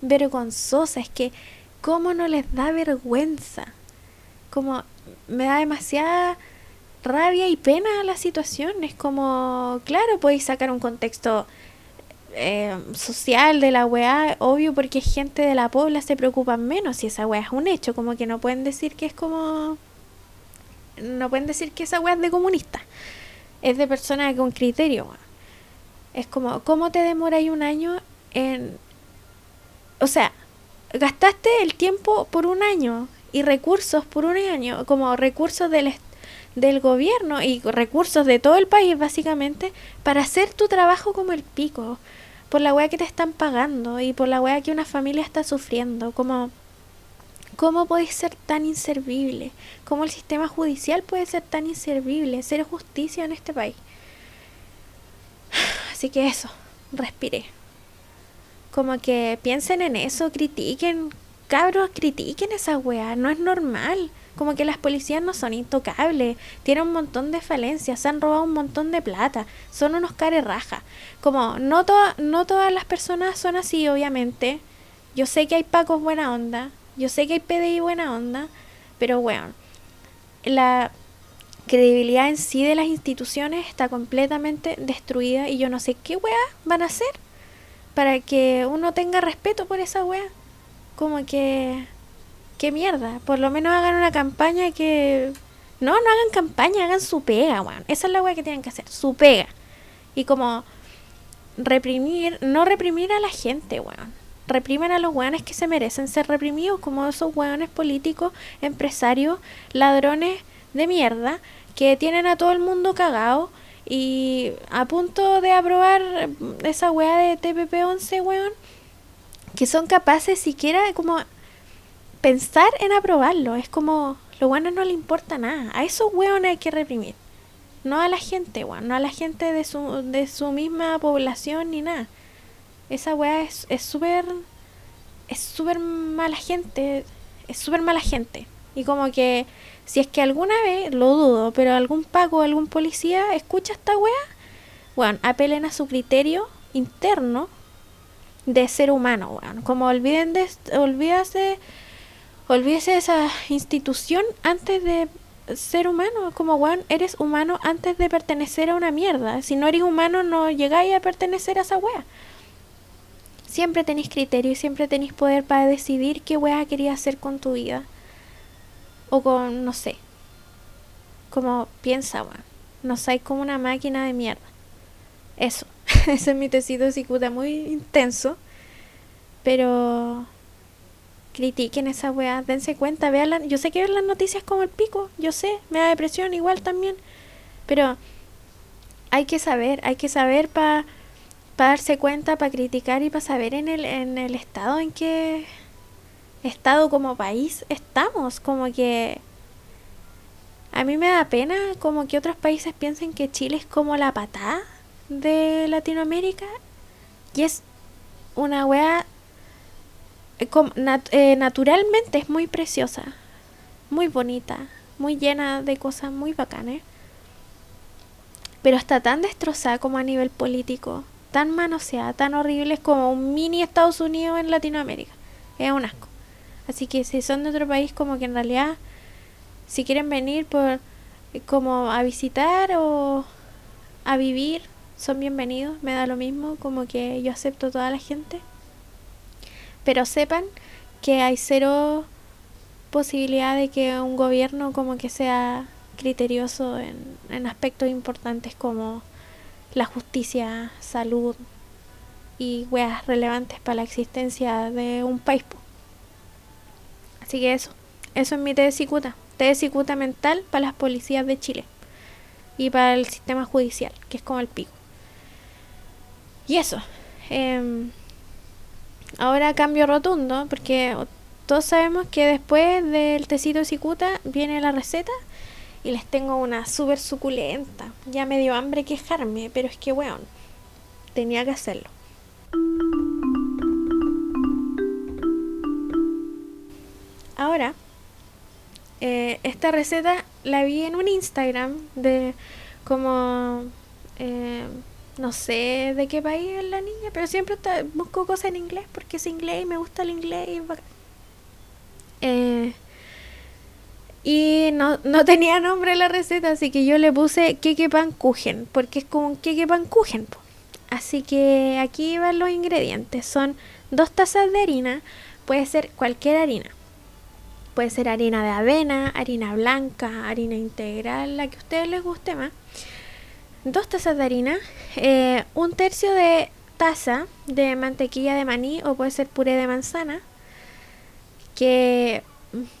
vergonzosa, es que cómo no les da vergüenza, como me da demasiada rabia y pena la situación, es como, claro, podéis sacar un contexto eh, social de la weá, obvio porque gente de la pobla se preocupa menos si esa weá es un hecho, como que no pueden decir que es como no pueden decir que esa weá es de comunista. Es de persona con criterio. Es como, ¿cómo te demoráis un año en... O sea, gastaste el tiempo por un año y recursos por un año, como recursos del, del gobierno y recursos de todo el país básicamente, para hacer tu trabajo como el pico, por la weá que te están pagando y por la weá que una familia está sufriendo, como ¿Cómo podéis ser tan inservible? ¿Cómo el sistema judicial puede ser tan inservible? Ser justicia en este país. Así que eso, respiré. Como que piensen en eso, critiquen, cabros, critiquen esa weá, no es normal. Como que las policías no son intocables, tienen un montón de falencias, se han robado un montón de plata, son unos cares raja. Como no, no todas las personas son así, obviamente. Yo sé que hay pacos buena onda, yo sé que hay PDI buena onda, pero bueno, la credibilidad en sí de las instituciones está completamente destruida y yo no sé qué weá van a hacer para que uno tenga respeto por esa weá. Como que... ¿Qué mierda? Por lo menos hagan una campaña que... No, no hagan campaña, hagan su pega, weón. Esa es la weá que tienen que hacer, su pega. Y como reprimir, no reprimir a la gente, weón reprimen a los hueones que se merecen ser reprimidos, como esos hueones políticos, empresarios, ladrones de mierda, que tienen a todo el mundo cagado y a punto de aprobar esa hueá de TPP-11, weón, que son capaces siquiera de como pensar en aprobarlo. Es como, los hueones no le importa nada. A esos hueones hay que reprimir. No a la gente, weón, no a la gente de su, de su misma población ni nada. Esa weá es súper. Es súper mala gente. Es súper mala gente. Y como que. Si es que alguna vez, lo dudo, pero algún pago, algún policía escucha esta weá, bueno, apelen a su criterio interno de ser humano, weón. Como olviden de. Olvídase. Olvídese de esa institución antes de ser humano. Como, weón, eres humano antes de pertenecer a una mierda. Si no eres humano, no llegáis a pertenecer a esa weá siempre tenéis criterio y siempre tenéis poder para decidir qué weá querías hacer con tu vida. O con, no sé. Como piensa, weón. No sé, como una máquina de mierda. Eso. Ese es mi tecito de cicuta muy intenso. Pero critiquen esa weá, dense cuenta, vean yo sé que ven las noticias como el pico, yo sé, me da depresión igual también, pero hay que saber, hay que saber para para darse cuenta, para criticar y para saber en el, en el estado en que estado como país estamos, como que a mí me da pena como que otros países piensen que Chile es como la patada de Latinoamérica y es una wea eh, eh, naturalmente es muy preciosa, muy bonita, muy llena de cosas muy bacanas, pero está tan destrozada como a nivel político tan manoseada, tan horribles como un mini Estados Unidos en Latinoamérica. Es un asco. Así que si son de otro país, como que en realidad, si quieren venir por eh, como a visitar o a vivir, son bienvenidos. Me da lo mismo, como que yo acepto toda la gente. Pero sepan que hay cero posibilidad de que un gobierno como que sea criterioso en, en aspectos importantes como la justicia, salud y weas relevantes para la existencia de un país. Así que eso, eso es mi TDCicuta. TDCicuta mental para las policías de Chile y para el sistema judicial, que es como el pico. Y eso. Em, ahora cambio rotundo, porque todos sabemos que después del tecito cicuta viene la receta Y les tengo una súper suculenta. Ya me dio hambre quejarme, pero es que, weón, tenía que hacerlo. Ahora, eh, esta receta la vi en un Instagram de como eh, no sé de qué país es la niña, pero siempre busco cosas en inglés porque es inglés y me gusta el inglés. Y, eh, y no, no tenía nombre la receta, así que yo le puse queque pan kuchen, porque es como un queque pan kuchen. Así que aquí van los ingredientes. Son dos tazas de harina, puede ser cualquier harina. Puede ser harina de avena, harina blanca, harina integral, la que a ustedes les guste más. Dos tazas de harina, eh, un tercio de taza de mantequilla de maní o puede ser puré de manzana, que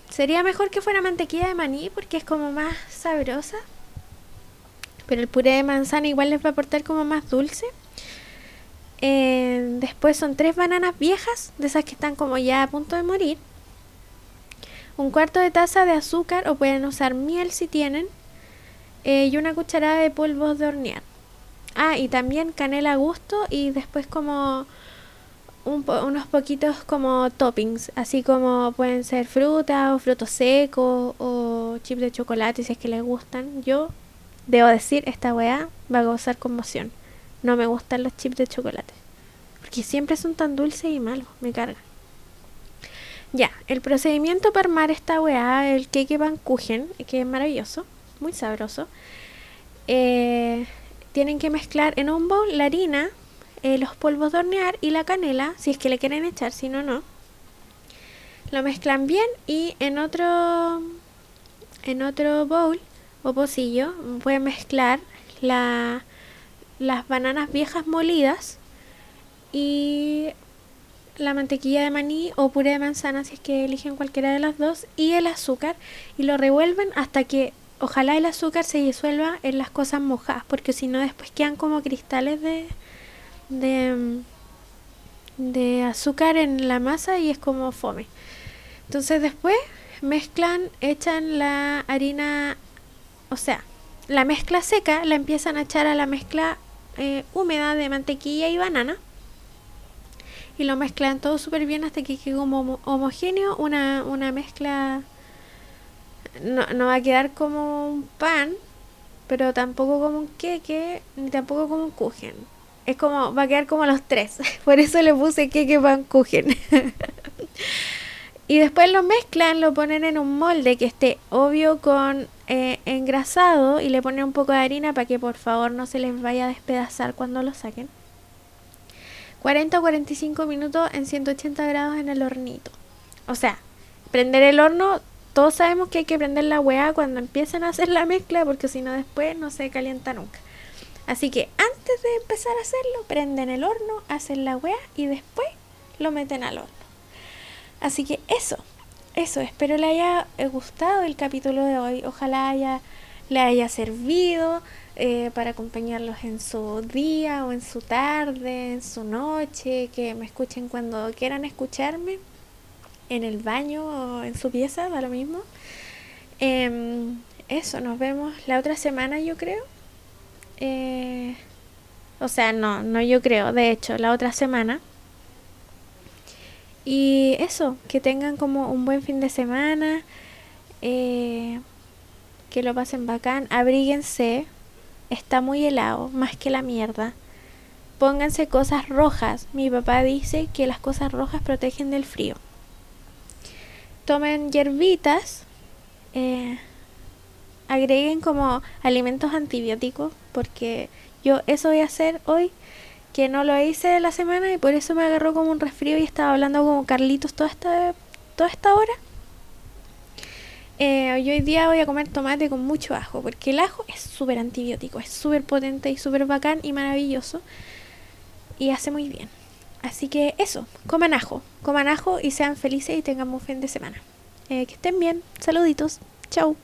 sería mejor que fuera mantequilla de maní porque es como más sabrosa, pero el puré de manzana igual les va a aportar como más dulce. Eh, después son tres bananas viejas, de esas que están como ya a punto de morir un cuarto de taza de azúcar o pueden usar miel si tienen eh, y una cucharada de polvos de hornear. Ah, y también canela a gusto y después como unos poquitos como toppings, así como pueden ser fruta o frutos secos o chips de chocolate si es que les gustan. Yo debo decir, esta weá va a gozar conmoción. No me gustan los chips de chocolate. Porque siempre son tan dulces y malos, me cargan. Ya, el procedimiento para armar esta weá, el cake Kuchen, que es maravilloso, muy sabroso. Eh, tienen que mezclar en un bowl la harina, eh, los polvos de hornear y la canela, si es que le quieren echar, si no, no. Lo mezclan bien y en otro, en otro bowl o pocillo pueden mezclar la, las bananas viejas molidas y la mantequilla de maní o puré de manzana si es que eligen cualquiera de las dos y el azúcar y lo revuelven hasta que ojalá el azúcar se disuelva en las cosas mojadas porque si no después quedan como cristales de, de de azúcar en la masa y es como fome entonces después mezclan echan la harina o sea la mezcla seca la empiezan a echar a la mezcla eh, húmeda de mantequilla y banana y lo mezclan todo súper bien hasta que quede como homogéneo, una, una mezcla no, no va a quedar como un pan, pero tampoco como un queque, ni tampoco como un kuchen. Es como, va a quedar como los tres. Por eso le puse queque pan kuchen. y después lo mezclan, lo ponen en un molde que esté obvio con eh, engrasado y le ponen un poco de harina para que por favor no se les vaya a despedazar cuando lo saquen. 40 o 45 minutos en 180 grados en el hornito. O sea, prender el horno, todos sabemos que hay que prender la hueá cuando empiecen a hacer la mezcla porque si no después no se calienta nunca. Así que antes de empezar a hacerlo, prenden el horno, hacen la hueá y después lo meten al horno. Así que eso, eso, espero le haya gustado el capítulo de hoy. Ojalá haya, le haya servido. Eh, para acompañarlos en su día o en su tarde, en su noche, que me escuchen cuando quieran escucharme, en el baño o en su pieza, da lo mismo. Em, eso, nos vemos la otra semana yo creo. Eh, o sea, no, no yo creo, de hecho, la otra semana. Y eso, que tengan como un buen fin de semana, eh, que lo pasen bacán, abríguense, está muy helado, más que la mierda. Pónganse cosas rojas. Mi papá dice que las cosas rojas protegen del frío. Tomen hierbitas. Eh, agreguen como alimentos antibióticos. Porque yo eso voy a hacer hoy. Que no lo hice la semana y por eso me agarró como un resfrío y estaba hablando como Carlitos toda esta, toda esta hora. Eh, hoy día voy a comer tomate con mucho ajo, porque el ajo es súper antibiótico, es súper potente y súper bacán y maravilloso. Y hace muy bien. Así que eso, coman ajo, coman ajo y sean felices y tengan un fin de semana. Eh, que estén bien, saluditos, chao.